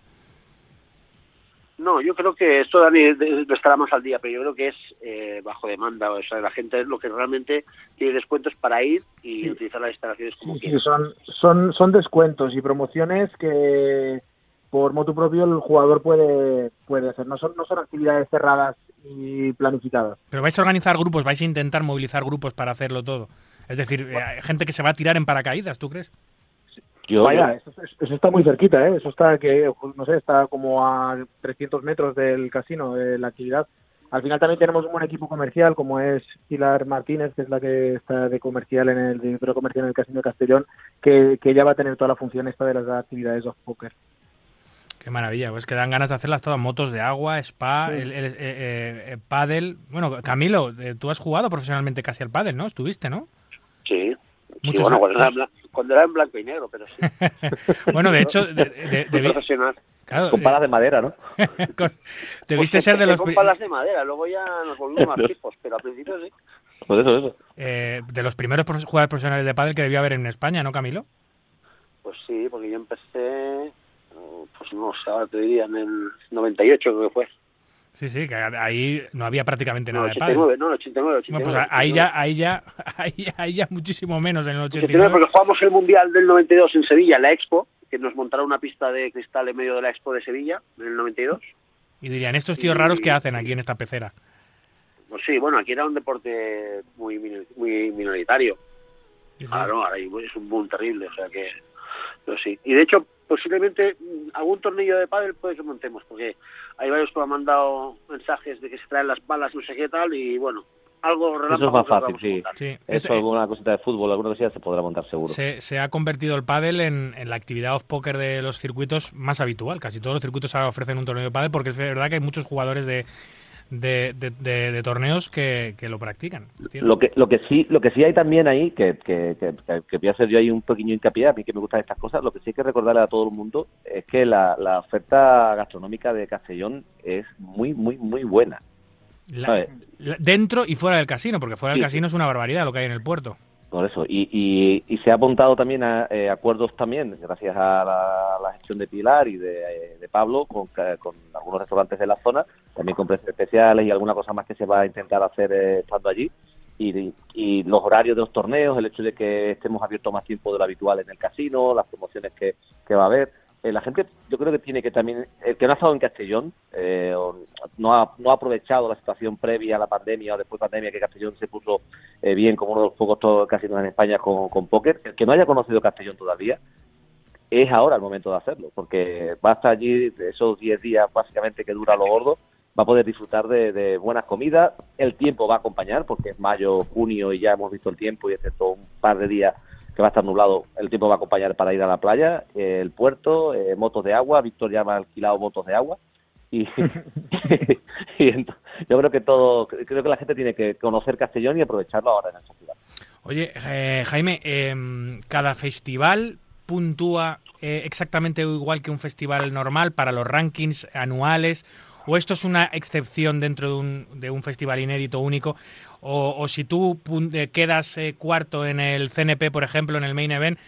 No, yo creo que esto Dani de- estará más al día, pero yo creo que es eh, bajo demanda. O sea, la gente es lo que realmente tiene descuentos para ir y utilizar las instalaciones como Sí, quiera. sí, son, son, son descuentos y promociones que por motu propio el jugador puede, puede hacer. No son, no son actividades cerradas y planificadas. Pero vais a organizar grupos, vais a intentar movilizar grupos para hacerlo todo. Es decir, eh, hay gente que se va a tirar en paracaídas, ¿tú crees? Yo, Vaya, eso, eso está muy cerquita, ¿eh? Eso está, que no sé, está como a 300 metros del casino, de la actividad. Al final también tenemos un buen equipo comercial, como es Pilar Martínez, que es la que está de comercial en el director comercial en el Casino de Castellón, que, que ya va a tener toda la función esta de las actividades off poker. Qué maravilla, pues que dan ganas de hacerlas todas, motos de agua, spa, Sí. el, el- eh, eh, eh, pádel. Bueno, Camilo, tú has jugado profesionalmente casi al pádel, ¿no? Estuviste, ¿no? Sí. Sí, Muchos bueno, años. cuando era, en blan- cuando era en blanco y negro, pero sí. Bueno, de hecho, de- de- debi- profesional. claro, Con palas de madera, ¿no? con- debiste Pues ser de los, con palas de madera, luego ya nos volvimos más fijos, pero al principio sí. Pues eso, eso. eh, de los primeros jugadores profesionales de pádel que debió haber en España, ¿no, Camilo? Pues sí, porque yo empecé, pues no sé, ahora te diría, en el 98 creo que fue. Sí, sí, que ahí no había prácticamente No, nada de pádel. 89, no, 89, 89. Bueno, pues ahí ya, ahí ya, ahí, ahí ya muchísimo menos en el 89 89. porque jugamos el Mundial del 92 en Sevilla, la Expo, que nos montaron una pista de cristal en medio de la Expo de Sevilla, en el 92. Y dirían, estos tíos Y- raros que hacen aquí en esta pecera. Pues sí, bueno, aquí era un deporte muy muy minoritario. Sí, sí. Ahora no, ahora es un boom terrible, o sea que... Pero sí. Y de hecho, posiblemente mm, algún tornillo de pádel puede que montemos, porque hay varios que me han mandado mensajes de que se traen las balas, no sé qué tal, y bueno, algo Eso es más fácil, sí. Sí, Eso, es- alguna cosita de fútbol, alguna cosita se podrá montar seguro. Se, se ha convertido el pádel en, en la actividad off-poker de los circuitos más habitual. Casi todos los circuitos ahora ofrecen un torneo de pádel porque es verdad que hay muchos jugadores de, de, de- de- de torneos que, que lo practican. Lo que, lo que sí, lo que sí hay también ahí, que, que, que, que- voy a hacer yo ahí un pequeño hincapié, a mí que me gustan estas cosas, lo que sí hay que recordarle a todo el mundo es que la, la oferta gastronómica de Castellón es muy, muy, muy buena. La- dentro y fuera del casino, porque fuera del Sí, casino es una barbaridad lo que hay en el puerto. Por eso, y, y, y se ha apuntado también a eh, acuerdos también, gracias a la, gestión de Pilar y de, eh, Pablo, con, ca- con algunos restaurantes de la zona, también con precios especiales y alguna cosa más que se va a intentar hacer eh, estando allí. Y, los horarios de los torneos, el hecho de que estemos abiertos más tiempo de lo habitual en el casino, las promociones que va a haber. Eh, la gente, yo creo que tiene que también, el que no ha estado en Castellón, eh, o no, ha, no ha aprovechado la situación previa a la pandemia o después de la pandemia que Castellón se puso eh, bien como uno de los pocos to- casinos en España con, con póker, el que no haya conocido Castellón todavía, es ahora el momento de hacerlo, porque va a estar allí esos 10 días básicamente que dura lo gordo, va a poder disfrutar de, de buenas comidas, el tiempo va a acompañar, porque es mayo, junio y ya hemos visto el tiempo y excepto un par de días que va a estar nublado. El tiempo va a acompañar para ir a la playa, eh, el puerto, eh, motos de agua. Víctor ya me ha alquilado motos de agua. Y, yo creo que todo, creo que la gente tiene que conocer Castellón y aprovecharlo ahora en esta ciudad. Oye, eh, Jaime, em, ¿cada festival puntúa eh, exactamente igual que un festival normal para los rankings anuales? ¿O esto es una excepción dentro de un, de un festival inédito único? O, o si tú eh, quedas eh, cuarto en el CNP, por ejemplo, en el Main Event,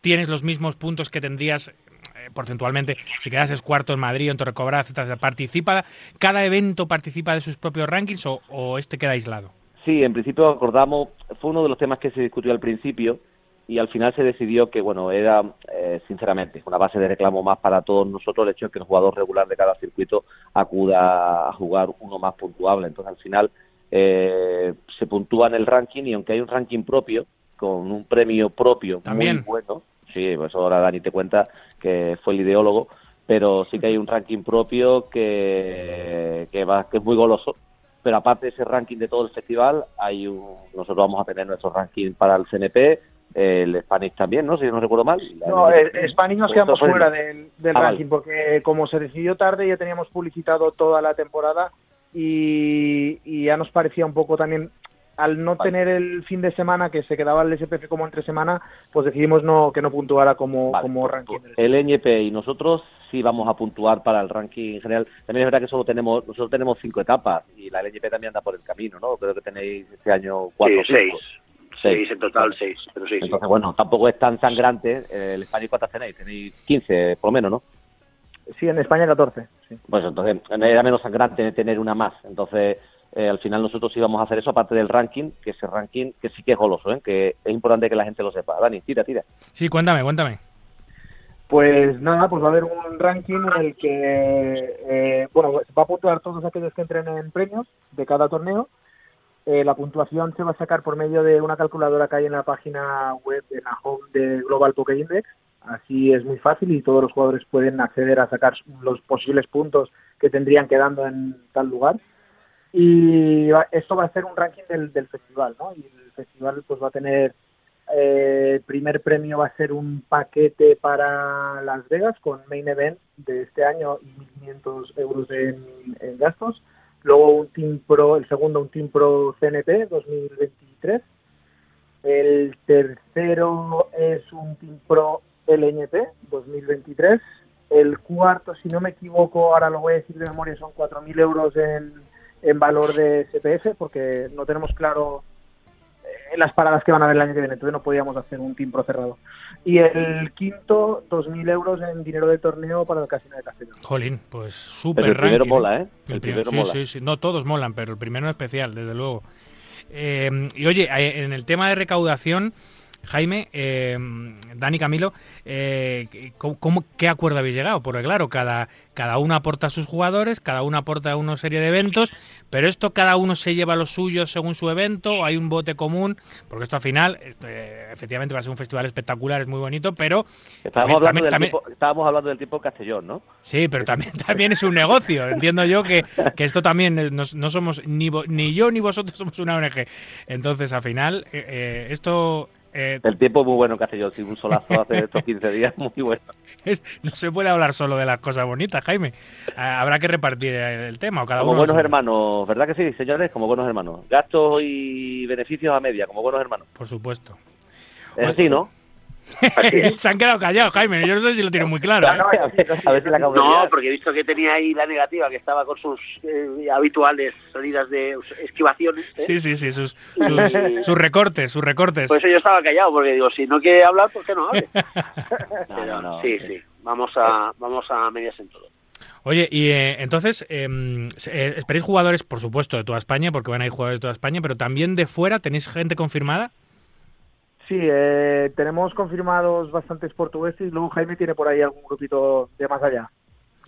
tienes los mismos puntos que tendrías eh, porcentualmente si quedases cuarto en Madrid, en Torrecobra, etcétera. ¿Participa, cada evento participa de sus propios rankings o, o este queda aislado? Sí, en principio acordamos, fue uno de los temas que se discutió al principio y al final se decidió que, bueno, era, eh, sinceramente, una base de reclamo más para todos nosotros el hecho de que el jugador regular de cada circuito acuda a jugar uno más puntuable. Entonces, al final, eh, se puntúa en el ranking y aunque hay un ranking propio, con un premio propio También. muy bueno, sí, pues ahora Dani te cuenta que fue el ideólogo, pero sí que hay un ranking propio que, que, va, que es muy goloso pero aparte de ese ranking de todo el festival, hay un, nosotros vamos a tener nuestro ranking para el CNP, el Spanish también, ¿no? Si no recuerdo mal. No, eh, Spanish nos quedamos Pues, fuera del, del Ah, vale. ranking porque como se decidió tarde ya teníamos publicitado toda la temporada y, y ya nos parecía un poco también al no tener el fin de semana que se quedaba el SPF como entre semana, pues decidimos no que no puntuara como, como ranking. El NP y nosotros sí vamos a puntuar para el ranking general. También es verdad que solo tenemos nosotros tenemos cinco etapas y la LNP también anda por el camino, ¿no? Creo que tenéis este año cuatro o Sí, cinco. seis. Seis en total, seis. Pero sí, sí. Entonces, bueno, tampoco es tan sangrante. Eh, El Spanish, ¿cuántas tenéis? Tenéis 15, por lo menos, ¿no? Sí, en España 14. Sí. Pues entonces era menos sangrante tener una más. Entonces, eh, al final nosotros íbamos a hacer eso, aparte del ranking, que ese ranking que sí que es goloso, ¿eh? que es importante que la gente lo sepa. Dani, tira, tira. Sí, cuéntame, cuéntame. Pues nada, pues va a haber un ranking en el que, eh, bueno, va a puntuar todos aquellos que entren en premios de cada torneo. Eh, la puntuación se va a sacar por medio de una calculadora que hay en la página web, en la home de Global Poker Index. Así es muy fácil y todos los jugadores pueden acceder a sacar los posibles puntos que tendrían quedando en tal lugar. Y esto va a ser un ranking del, festival, ¿no? Y el festival pues va a tener eh, el primer premio va a ser un paquete para Las Vegas con Main Event de este año y 1.500 euros en gastos. Luego un Team Pro, el segundo un Team Pro CNP 2023. El tercero es un Team Pro LNP 2023. El cuarto, si no me equivoco, ahora lo voy a decir de memoria, son 4.000 euros en, en valor de SPF porque no tenemos claro las paradas que van a haber el año que viene, entonces no podíamos hacer un team pro cerrado. Y el quinto, 2.000 euros en dinero de torneo para el Casino de Castellón. Jolín, pues súper el primero mola, ¿eh? El, El primero primero sí, mola. sí, sí. No, todos molan, pero el primero en especial, desde luego. Eh, y oye, eh, en el tema de recaudación, Jaime, eh, Dani Camilo, eh, ¿cómo, cómo- qué acuerdo habéis llegado? Porque claro, cada, cada uno aporta a sus jugadores, cada uno aporta una serie de eventos, pero esto cada uno se lleva lo suyo según su evento, hay un bote común, porque esto al final, este, efectivamente va a ser un festival espectacular, es muy bonito, pero Estábamos, también- hablando también- del también- tiempo, estábamos hablando del tiempo Castellón, ¿no? Sí, pero también, también es un negocio. Entiendo yo que, que esto también no, somos ni, ni yo ni vosotros somos una ONG. Entonces, al final, eh, esto eh, El tiempo muy bueno en Castellón, sí, un solazo hace estos 15 días, muy bueno. es- no se puede hablar solo de las cosas bonitas, Jaime. Ah, Habrá que repartir el tema. O cada Como uno buenos hermanos, ¿verdad que sí, señores? Como buenos hermanos. Gastos y beneficios a media, como buenos hermanos. Por supuesto. Es así, ¿no? Se han quedado callados, Jaime. Yo no sé si lo tienen muy claro. ¿eh? A ver si la acabo de No, porque he visto que tenía ahí la negativa, que estaba con sus eh, habituales salidas de esquivaciones. ¿eh? Sí, sí, sí, sus, sus, sus recortes, sus recortes. Por eso yo estaba callado, porque digo, si no quiere hablar, ¿por qué no hable? No, Pero no, no. sí, sí, vamos a, vamos a medias en todo. Oye, y eh, entonces, em, eh, ¿esperáis jugadores, por supuesto, de toda España, porque van a ir jugadores de toda España, pero también de fuera? ¿Tenéis gente confirmada? Sí, eh, tenemos confirmados bastantes portugueses luego Jaime tiene por ahí algún grupito de más allá.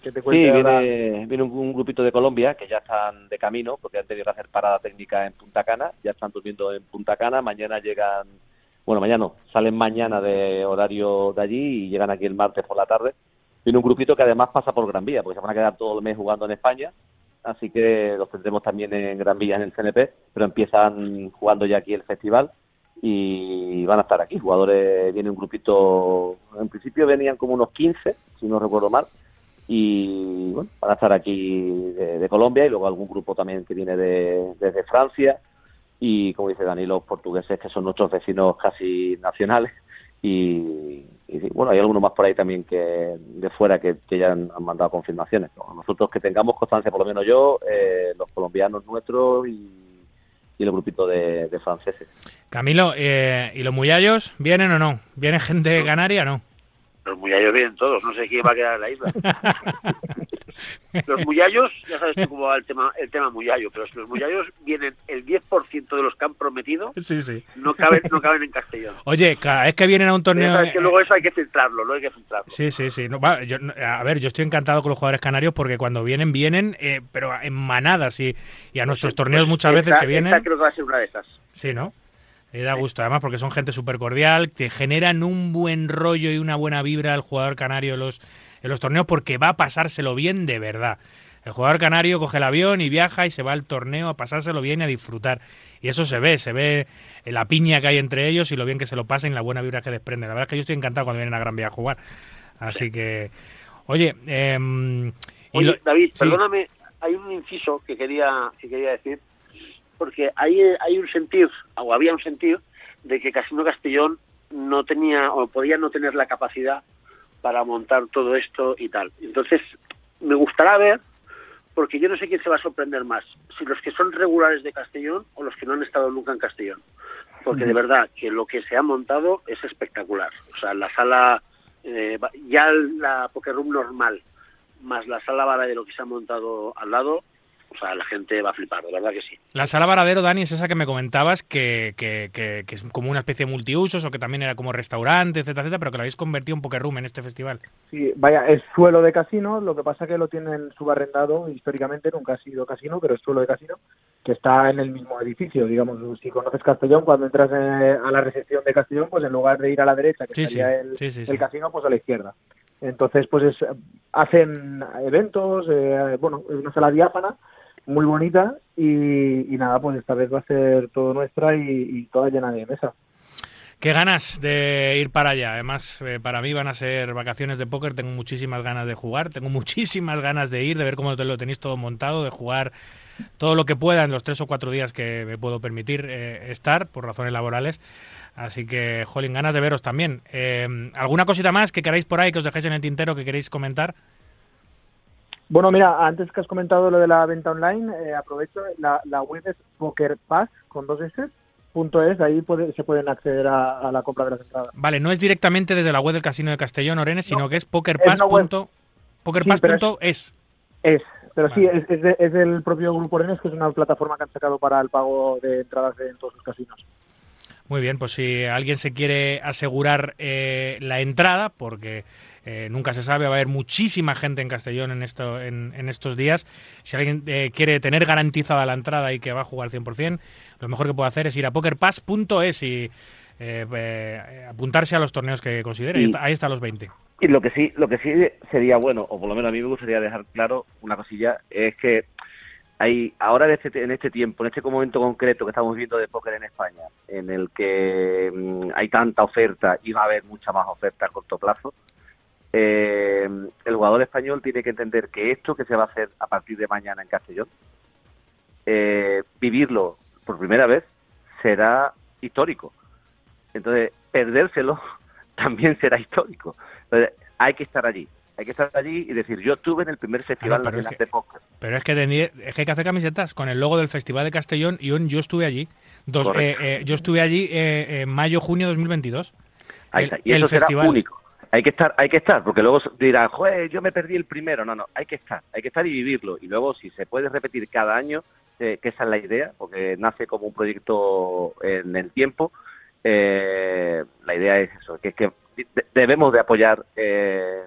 Que te Sí, viene, viene un, un grupito de Colombia que ya están de camino porque han tenido que hacer parada técnica en Punta Cana, ya están durmiendo en Punta Cana, mañana llegan, bueno, mañana no, salen mañana de horario de allí y llegan aquí el martes por la tarde. Viene un grupito que además pasa por Gran Vía, porque se van a quedar todo el mes jugando en España, así que los tendremos también en Gran Vía en el CNP, pero empiezan jugando ya aquí el festival y van a estar aquí. Jugadores, viene un grupito, en principio venían como unos 15, si no recuerdo mal, y bueno, van a estar aquí de, Colombia y luego algún grupo también que viene de, desde Francia y como dice Dani, los portugueses que son nuestros vecinos casi nacionales y, bueno, hay algunos más por ahí también que de fuera que, ya han, mandado confirmaciones. Nosotros que tengamos constancia, por lo menos yo, eh, los colombianos nuestros y, y el grupito de, franceses. Camilo, eh, ¿y los muyallos vienen o no? ¿Viene gente canaria o no? Los muyallos vienen todos, no sé quién va a quedar en la isla. los muyallos, ya sabes tú cómo va el tema, el tema muyallo, pero si los muyallos vienen el 10% de los que han prometido, sí, sí. No, caben, no caben en Castellón. Oye, es que vienen a un torneo... Es que luego eso hay que filtrarlo, ¿no? Hay que filtrarlo. Sí, sí, sí. a ver, yo estoy encantado con los jugadores canarios porque cuando vienen, vienen, eh, pero en manadas y, y a nuestros torneos muchas veces que vienen... creo que va a ser una de esas. Sí, ¿no? Le da gusto, además, porque son gente súper cordial, que generan un buen rollo y una buena vibra al jugador canario en los, en los torneos, porque va a pasárselo bien de verdad. El jugador canario coge el avión y viaja y se va al torneo a pasárselo bien y a disfrutar. Y eso se ve, se ve la piña que hay entre ellos y lo bien que se lo pasen y la buena vibra que desprende. La verdad es que yo estoy encantado cuando vienen a Gran Vía a jugar. Así que, oye, eh, David, perdóname, hay un inciso que quería, que quería decir porque hay, hay un sentir, o había un sentir, de que Casino Castellón no tenía, o podía no tener la capacidad para montar todo esto y tal. Entonces, me gustará ver, porque yo no sé quién se va a sorprender más, si los que son regulares de Castellón o los que no han estado nunca en Castellón. Porque de verdad que lo que se ha montado es espectacular. O sea, la sala, eh, ya la Poker Room normal, más la sala de lo que se ha montado al lado, o sea, la gente va a flipar, de verdad que sí. La sala Varadero, Dani, es esa que me comentabas que, que, que, es como una especie de multiusos o que también era como restaurante, etcétera, etcétera, pero que la habéis convertido en poker room en este festival. Sí, vaya, es suelo de casino, lo que pasa que lo tienen subarrendado históricamente, nunca ha sido casino, pero es suelo de casino, que está en el mismo edificio, digamos, si conoces Castellón, cuando entras eh, a la recepción de Castellón, pues en lugar de ir a la derecha, que sería el, el casino, pues a la izquierda. Entonces, pues es, hacen eventos, eh, bueno, es una sala diáfana, muy bonita y, nada, pues esta vez va a ser todo nuestra y, toda llena de mesa. Qué ganas de ir para allá. Además, eh, para mí van a ser vacaciones de póker. Tengo muchísimas ganas de jugar. Tengo muchísimas ganas de ir, de ver cómo lo tenéis todo montado, de jugar todo lo que pueda en los tres o cuatro días que me puedo permitir eh, estar por razones laborales. Así que, jolín, ganas de veros también. Eh, ¿Alguna cosita más que queráis por ahí, que os dejéis en el tintero, que queréis comentar? Bueno, mira, antes que has comentado lo de la venta online, eh, aprovecho, la, web es pokerpass con dos S. Punto es, ahí se pueden acceder a, la compra de las entradas. Vale, no es directamente desde la web del Casino de Castellón, Orenes, sino que es pokerpass.es. Es, es, pero sí, es, es, del propio Grupo Orenes, que es una plataforma que han sacado para el pago de entradas en todos sus casinos. Muy bien, pues si alguien se quiere asegurar eh, la entrada, porque eh, nunca se sabe, va a haber muchísima gente en Castellón en, esto, en, estos días. Si alguien eh, quiere tener garantizada la entrada y que va a jugar 100%, lo mejor que puede hacer es ir a pokerpass.es y apuntarse a los torneos que considere. ahí está los 20. Y lo que sí, lo que sí sería bueno, o por lo menos a mí me gustaría dejar claro una cosilla, es que hay ahora en este, en este tiempo, en este momento concreto que estamos viendo de póker en España, en el que mm, hay tanta oferta y va a haber mucha más oferta a corto plazo, eh, el jugador español tiene que entender que esto que se va a hacer a partir de mañana en Castellón, eh, vivirlo por primera vez será histórico. Entonces, perdérselo también será histórico. Entonces, hay que estar allí hay que estar allí y decir, yo estuve en el primer festival nacional de póker. Pero es que, es que hay que hacer camisetas con el logo del Festival de Castellón y yo, estuve allí. Dos, eh, eh, yo estuve allí eh, en mayo, junio de 2022. Ahí está. Y el, eso festival. único. Hay que estar, hay que estar, porque luego dirán, joder, yo me perdí el primero. No, no, hay que estar, hay que estar y vivirlo. Y luego, si se puede repetir cada año, que esa es la idea, porque nace como un proyecto en el tiempo, la idea es eso, que es que debemos de apoyar eh,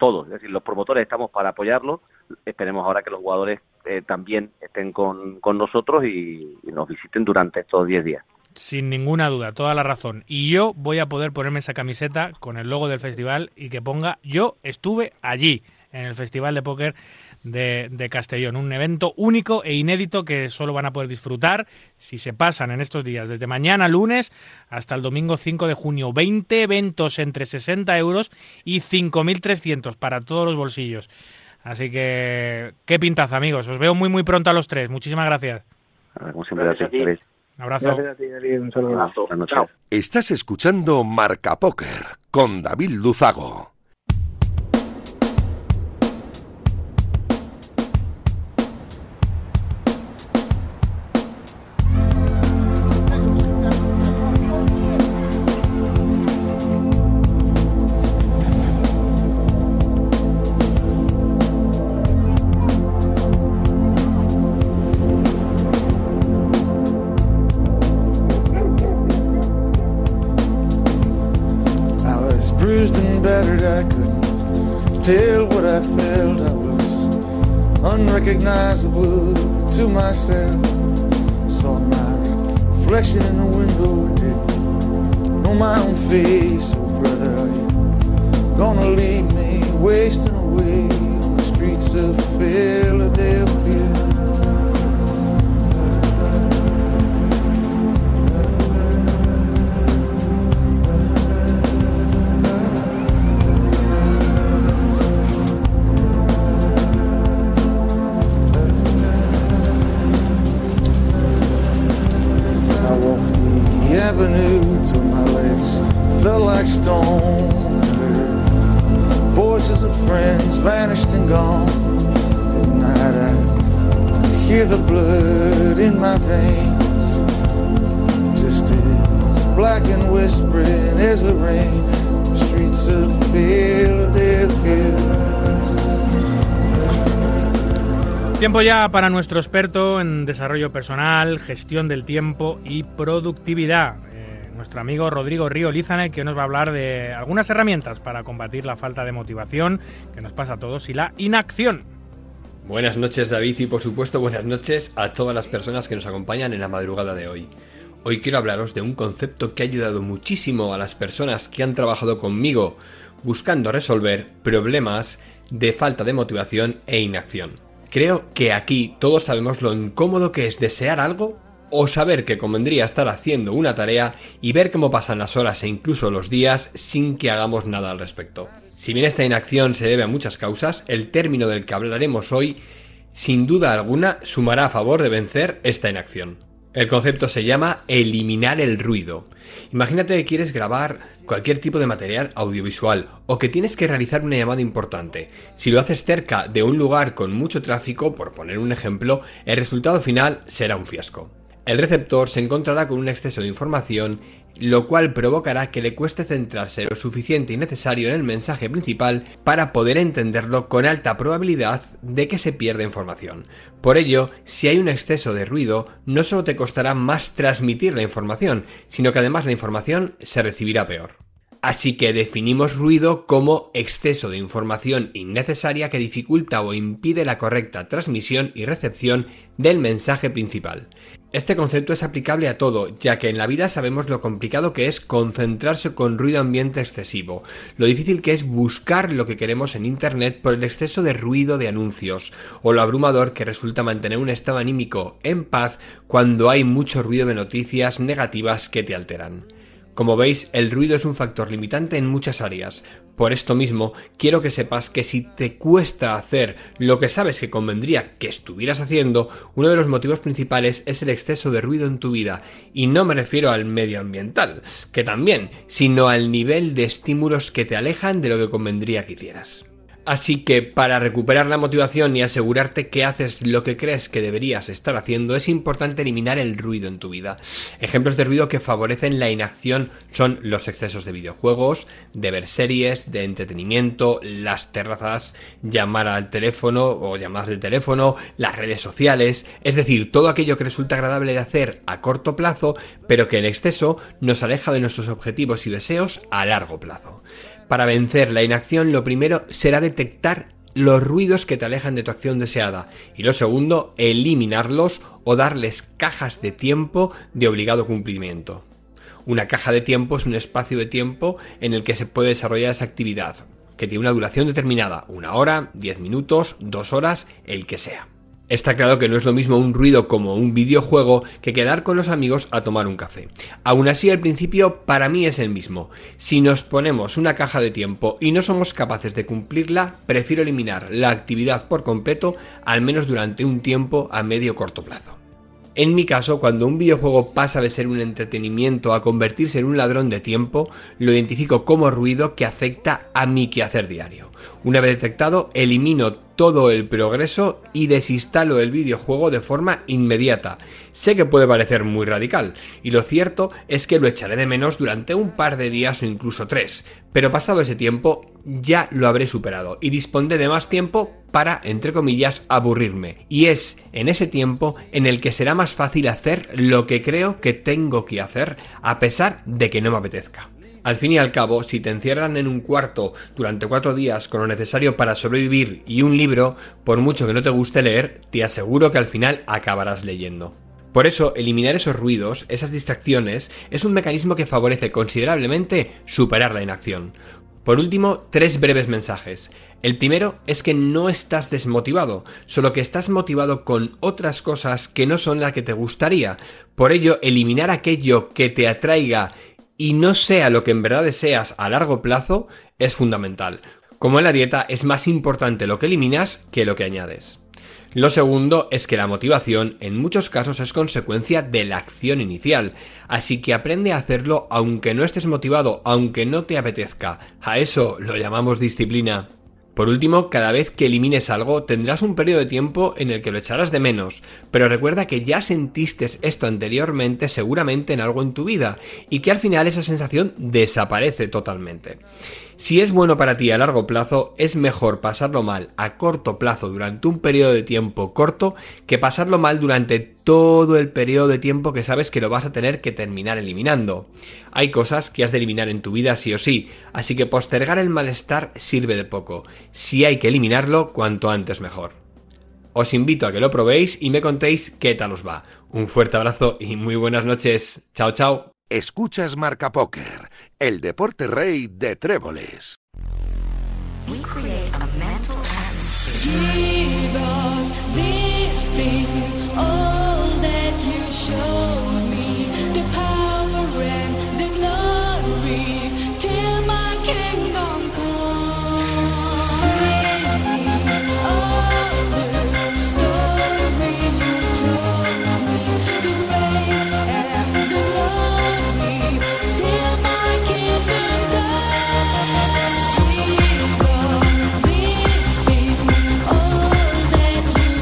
todos, es decir, los promotores estamos para apoyarlos, esperemos ahora que los jugadores eh, también estén con, nosotros y, nos visiten durante estos 10 días. Sin ninguna duda, toda la razón. Y yo voy a poder ponerme esa camiseta con el logo del festival y que ponga yo estuve allí en el Festival de Póker de, de Castellón. Un evento único e inédito que solo van a poder disfrutar si se pasan en estos días, desde mañana lunes hasta el domingo 5 de junio. 20 eventos entre 60 euros y 5.300 para todos los bolsillos. Así que, qué pintaza, amigos. Os veo muy, muy pronto a los tres. Muchísimas gracias. Como siempre, Gracias a ti. Luis. Un abrazo. Gracias a ti, Eli, un saludo. Abrazo. Buenas noches. Chao. Estás escuchando Marca Póker con David Luzago. Battered, I couldn't tell what I felt. I was unrecognizable to myself. Saw my reflection in the window didn't know my own face. Oh, brother, are you gonna leave me wasting away on the streets of Philadelphia? Tiempo ya para nuestro experto en desarrollo personal, gestión del tiempo y productividad. Eh, nuestro amigo Rodrigo Río Lizane, que nos va a hablar de algunas herramientas para combatir la falta de motivación que nos pasa a todos y la inacción. Buenas noches David y por supuesto buenas noches a todas las personas que nos acompañan en la madrugada de hoy. Hoy quiero hablaros de un concepto que ha ayudado muchísimo a las personas que han trabajado conmigo buscando resolver problemas de falta de motivación e inacción. Creo que aquí todos sabemos lo incómodo que es desear algo o saber que convendría estar haciendo una tarea y ver cómo pasan las horas e incluso los días sin que hagamos nada al respecto. Si bien esta inacción se debe a muchas causas, el término del que hablaremos hoy sin duda alguna sumará a favor de vencer esta inacción. El concepto se llama eliminar el ruido. Imagínate que quieres grabar cualquier tipo de material audiovisual o que tienes que realizar una llamada importante. Si lo haces cerca de un lugar con mucho tráfico, por poner un ejemplo, el resultado final será un fiasco. El receptor se encontrará con un exceso de información, lo cual provocará que le cueste centrarse lo suficiente y necesario en el mensaje principal para poder entenderlo con alta probabilidad de que se pierda información. Por ello, si hay un exceso de ruido, no solo te costará más transmitir la información, sino que además la información se recibirá peor. Así que definimos ruido como exceso de información innecesaria que dificulta o impide la correcta transmisión y recepción del mensaje principal. Este concepto es aplicable a todo, ya que en la vida sabemos lo complicado que es concentrarse con ruido ambiente excesivo, lo difícil que es buscar lo que queremos en Internet por el exceso de ruido de anuncios, o lo abrumador que resulta mantener un estado anímico en paz cuando hay mucho ruido de noticias negativas que te alteran. Como veis, el ruido es un factor limitante en muchas áreas. Por esto mismo, quiero que sepas que si te cuesta hacer lo que sabes que convendría que estuvieras haciendo, uno de los motivos principales es el exceso de ruido en tu vida. Y no me refiero al medioambiental, que también, sino al nivel de estímulos que te alejan de lo que convendría que hicieras. Así que para recuperar la motivación y asegurarte que haces lo que crees que deberías estar haciendo, es importante eliminar el ruido en tu vida. Ejemplos de ruido que favorecen la inacción son los excesos de videojuegos, de ver series, de entretenimiento, las terrazas, llamar al teléfono o llamadas de teléfono, las redes sociales, es decir, todo aquello que resulta agradable de hacer a corto plazo, pero que el exceso nos aleja de nuestros objetivos y deseos a largo plazo. Para vencer la inacción, lo primero será detectar los ruidos que te alejan de tu acción deseada y lo segundo, eliminarlos o darles cajas de tiempo de obligado cumplimiento. Una caja de tiempo es un espacio de tiempo en el que se puede desarrollar esa actividad. que tiene una duración determinada, una hora, 10 minutos, dos horas, el que sea. Está claro que no es lo mismo un ruido como un videojuego que quedar con los amigos a tomar un café. Aún así, al principio para mí es el mismo. Si nos ponemos una caja de tiempo y no somos capaces de cumplirla, prefiero eliminar la actividad por completo, al menos durante un tiempo a medio corto plazo. En mi caso, cuando un videojuego pasa de ser un entretenimiento a convertirse en un ladrón de tiempo, lo identifico como ruido que afecta a mi quehacer diario. Una vez detectado, elimino todo el progreso y desinstalo el videojuego de forma inmediata. Sé que puede parecer muy radical, y lo cierto es que lo echaré de menos durante un par de días o incluso tres, pero pasado ese tiempo ya lo habré superado y dispondré de más tiempo para, entre comillas, aburrirme. Y es en ese tiempo en el que será más fácil hacer lo que creo que tengo que hacer, a pesar de que no me apetezca. Al fin y al cabo, si te encierran en un cuarto durante cuatro días con lo necesario para sobrevivir y un libro, por mucho que no te guste leer, te aseguro que al final acabarás leyendo. Por eso, eliminar esos ruidos, esas distracciones, es un mecanismo que favorece considerablemente superar la inacción. Por último, tres breves mensajes. El primero es que no estás desmotivado, solo que estás motivado con otras cosas que no son las que te gustaría. Por ello, eliminar aquello que te atraiga y no sea lo que en verdad deseas a largo plazo es fundamental. Como en la dieta, es más importante lo que eliminas que lo que añades. Lo segundo es que la motivación en muchos casos es consecuencia de la acción inicial, así que aprende a hacerlo aunque no estés motivado, aunque no te apetezca. A eso lo llamamos disciplina. Por último, cada vez que elimines algo tendrás un periodo de tiempo en el que lo echarás de menos, pero recuerda que ya sentiste esto anteriormente seguramente en algo en tu vida y que al final esa sensación desaparece totalmente. Si es bueno para ti a largo plazo, es mejor pasarlo mal a corto plazo durante un periodo de tiempo corto que pasarlo mal durante todo el periodo de tiempo que sabes que lo vas a tener que terminar eliminando. Hay cosas que has de eliminar en tu vida sí o sí, así que postergar el malestar sirve de poco. Si hay que eliminarlo, cuanto antes mejor. Os invito a que lo probéis y me contéis qué tal os va. Un fuerte abrazo y muy buenas noches. Chao, chao. Escuchas Marca Póker, el deporte rey de tréboles.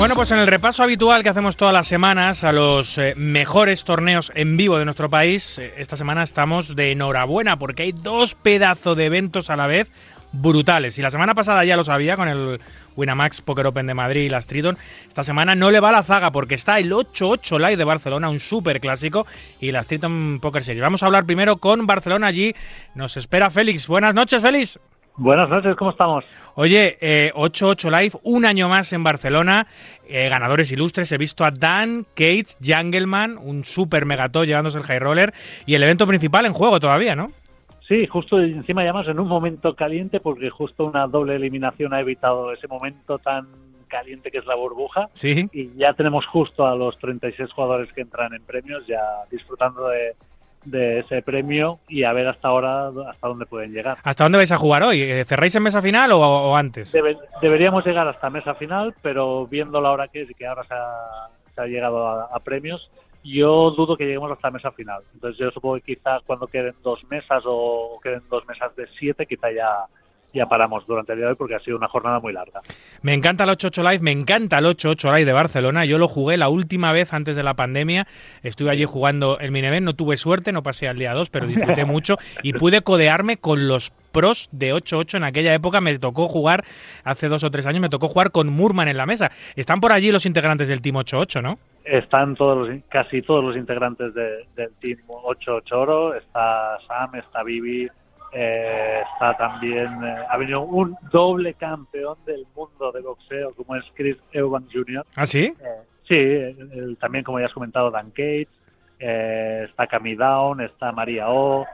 Bueno, pues en el repaso habitual que hacemos todas las semanas a los eh, mejores torneos en vivo de nuestro país, eh, esta semana estamos de enhorabuena porque hay dos pedazos de eventos a la vez brutales. Y la semana pasada ya lo sabía con el Winamax Poker Open de Madrid y las Triton. Esta semana no le va la zaga porque está el 8-8 Live de Barcelona, un súper clásico, y las Triton Poker Series. Vamos a hablar primero con Barcelona. Allí nos espera Félix. Buenas noches, Félix. Buenas noches, ¿cómo estamos? Oye, eh, 8-8 Live, un año más en Barcelona, eh, ganadores ilustres. He visto a Dan Cates, Jungleman, un super megató llevándose el high roller y el evento principal en juego todavía, ¿no? Sí, justo encima llamamos en un momento caliente porque justo una doble eliminación ha evitado ese momento tan caliente que es la burbuja. Sí. Y ya tenemos justo a los 36 jugadores que entran en premios, ya disfrutando de, de ese premio y a ver hasta ahora hasta dónde pueden llegar. ¿Hasta dónde vais a jugar hoy? Eh, ¿Cerráis en mesa final o, o antes? Debe- deberíamos llegar hasta mesa final, pero viendo la hora que es y que ahora se ha, se ha llegado a, a premios, yo dudo que lleguemos hasta mesa final. Entonces yo supongo que quizá cuando queden dos mesas o queden dos mesas de siete, quizá ya, ya paramos durante el día de hoy porque ha sido una jornada muy larga. Me encanta el 8-8 Live, me encanta el 8-8 Live de Barcelona. Yo lo jugué la última vez antes de la pandemia. Estuve allí jugando el Mineven, no tuve suerte, no pasé al día 2, pero disfruté mucho y pude codearme con los pros de 8-8 en aquella época. Me tocó jugar, hace dos o tres años, me tocó jugar con Murman en la mesa. Están por allí los integrantes del Team 8-8, ¿no? Están todos los, casi todos los integrantes de- del Team 88 Oro. Está Sam, está Vivi, eh, está también. eh, ha venido un doble campeón del mundo de boxeo como es Chris Eubank Jr. ¿Ah, sí? Eh, sí, el- también como ya has comentado, Dan Cates, eh, está Cami Down, está María O,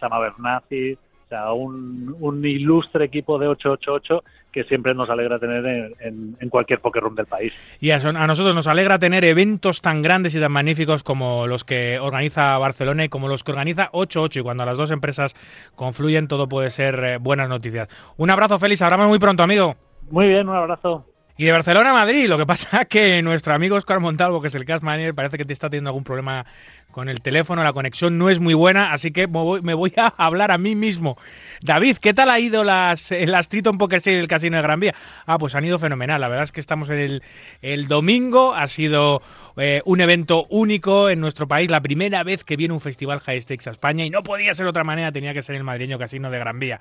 Sama Bernazzi. Sea, un, un ilustre equipo de 888 que siempre nos alegra tener en, en- en cualquier poker room del país. Y a, a nosotros nos alegra tener eventos tan grandes y tan magníficos como los que organiza Barcelona y como los que organiza 88 y cuando las dos empresas confluyen todo puede ser eh, buenas noticias. Un abrazo Félix, hablamos muy pronto amigo. Muy bien, un abrazo. Y de Barcelona a Madrid, lo que pasa que nuestro amigo Oscar Montalvo, que es el cast manager, parece que te está teniendo algún problema con el teléfono, la conexión no es muy buena, así que me voy, me voy a hablar a mí mismo. David, ¿qué tal ha ido las, eh, las Triton Poker Series del Casino de Gran Vía? Ah, pues han ido fenomenal, la verdad es que estamos en el, el domingo, ha sido eh, un evento único en nuestro país, la primera vez que viene un festival High Stakes a España y no podía ser otra manera, tenía que ser el madrileño Casino de Gran Vía.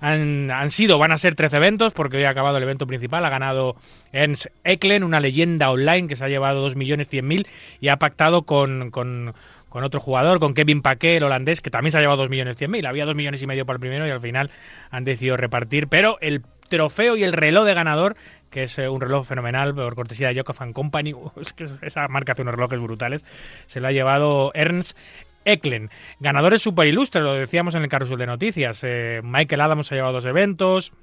Han, han sido, van a ser 13 eventos, porque hoy ha acabado el evento principal, ha ganado Ernst Ecklen, una leyenda online que se ha llevado 2.100.000 y ha pactado con, con, con otro jugador, con Kevin Paquet, el holandés, que también se ha llevado 2.100.000. Había 2 millones y medio para el primero y al final han decidido repartir, pero el trofeo y el reloj de ganador que es eh, un reloj fenomenal por cortesía de and Company, esa marca hace unos relojes brutales, se lo ha llevado Ernst Ecklen. Ganadores super ilustres, lo decíamos en el carrusel de noticias. Eh, Michael Adams ha llevado dos eventos,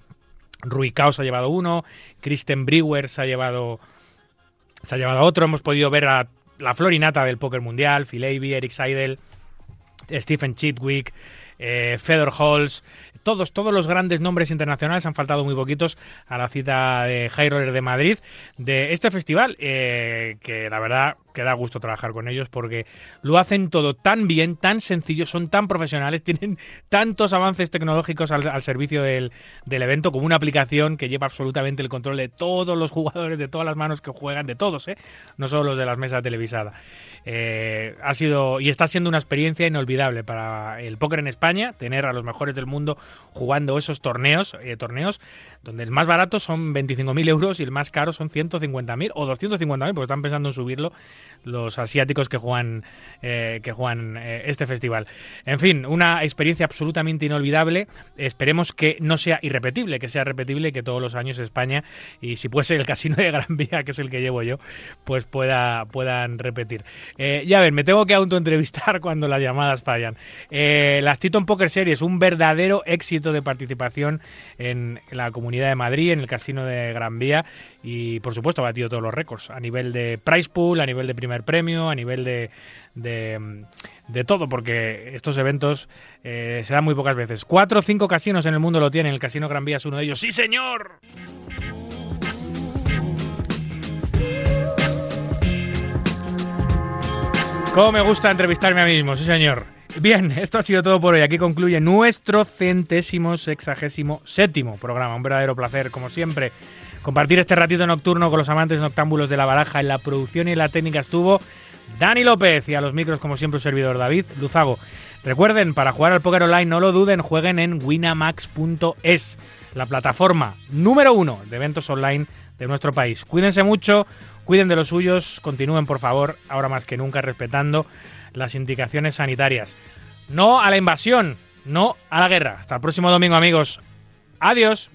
Rui Cao se ha llevado uno, Kristen Brewer se ha llevado, se ha llevado otro. Hemos podido ver a la florinata del póker mundial, Phil Avey, Eric Seidel, Stephen Chitwick, eh, Fedor Halls, todos, todos los grandes nombres internacionales han faltado muy poquitos a la cita de High de Madrid de este festival, eh, que la verdad que da gusto trabajar con ellos porque lo hacen todo tan bien, tan sencillo, son tan profesionales, tienen tantos avances tecnológicos al, servicio del, del evento como una aplicación que lleva absolutamente el control de todos los jugadores, de todas las manos que juegan, de todos, ¿eh? no solo los de las mesas televisadas. Eh, ha sido y está siendo una experiencia inolvidable para el póker en España tener a los mejores del mundo jugando esos torneos eh, torneos donde el más barato son 25.000 euros y el más caro son 150.000 o 250.000 porque están pensando en subirlo los asiáticos que juegan eh, que juegan eh, este festival. En fin una experiencia absolutamente inolvidable. Esperemos que no sea irrepetible que sea repetible que todos los años España y si puede ser el casino de Gran Vía que es el que llevo yo pues pueda puedan repetir. Eh, ya ven, me tengo que autoentrevistar cuando las llamadas fallan. Las Titon Poker Series, un verdadero éxito de participación en la Comunidad de Madrid, en el Casino de Gran Vía y por supuesto ha batido todos los récords a nivel de price pool, a nivel de primer premio, a nivel de, de, todo, porque estos eventos eh, se dan muy pocas veces. Cuatro o cinco casinos en el mundo lo tienen, el Casino Gran Vía es uno de ellos. ¡Sí, señor! ¿Cómo me gusta entrevistarme a mí mismo? Sí, señor. Bien, esto ha sido todo por hoy. Aquí concluye nuestro centésimo sexagésimo séptimo programa. Un verdadero placer, como siempre, compartir este ratito nocturno con los amantes noctámbulos de la baraja. En la producción y en la técnica estuvo Dani López y a los micros, como siempre, un servidor David Luzago. Recuerden, para jugar al póker online, no lo duden, jueguen en winamax.es, la plataforma número uno de eventos online de nuestro país. Cuídense mucho, cuiden de los suyos, continúen por favor, ahora más que nunca, respetando las indicaciones sanitarias. No a la invasión, no a la guerra. Hasta el próximo domingo, amigos. Adiós.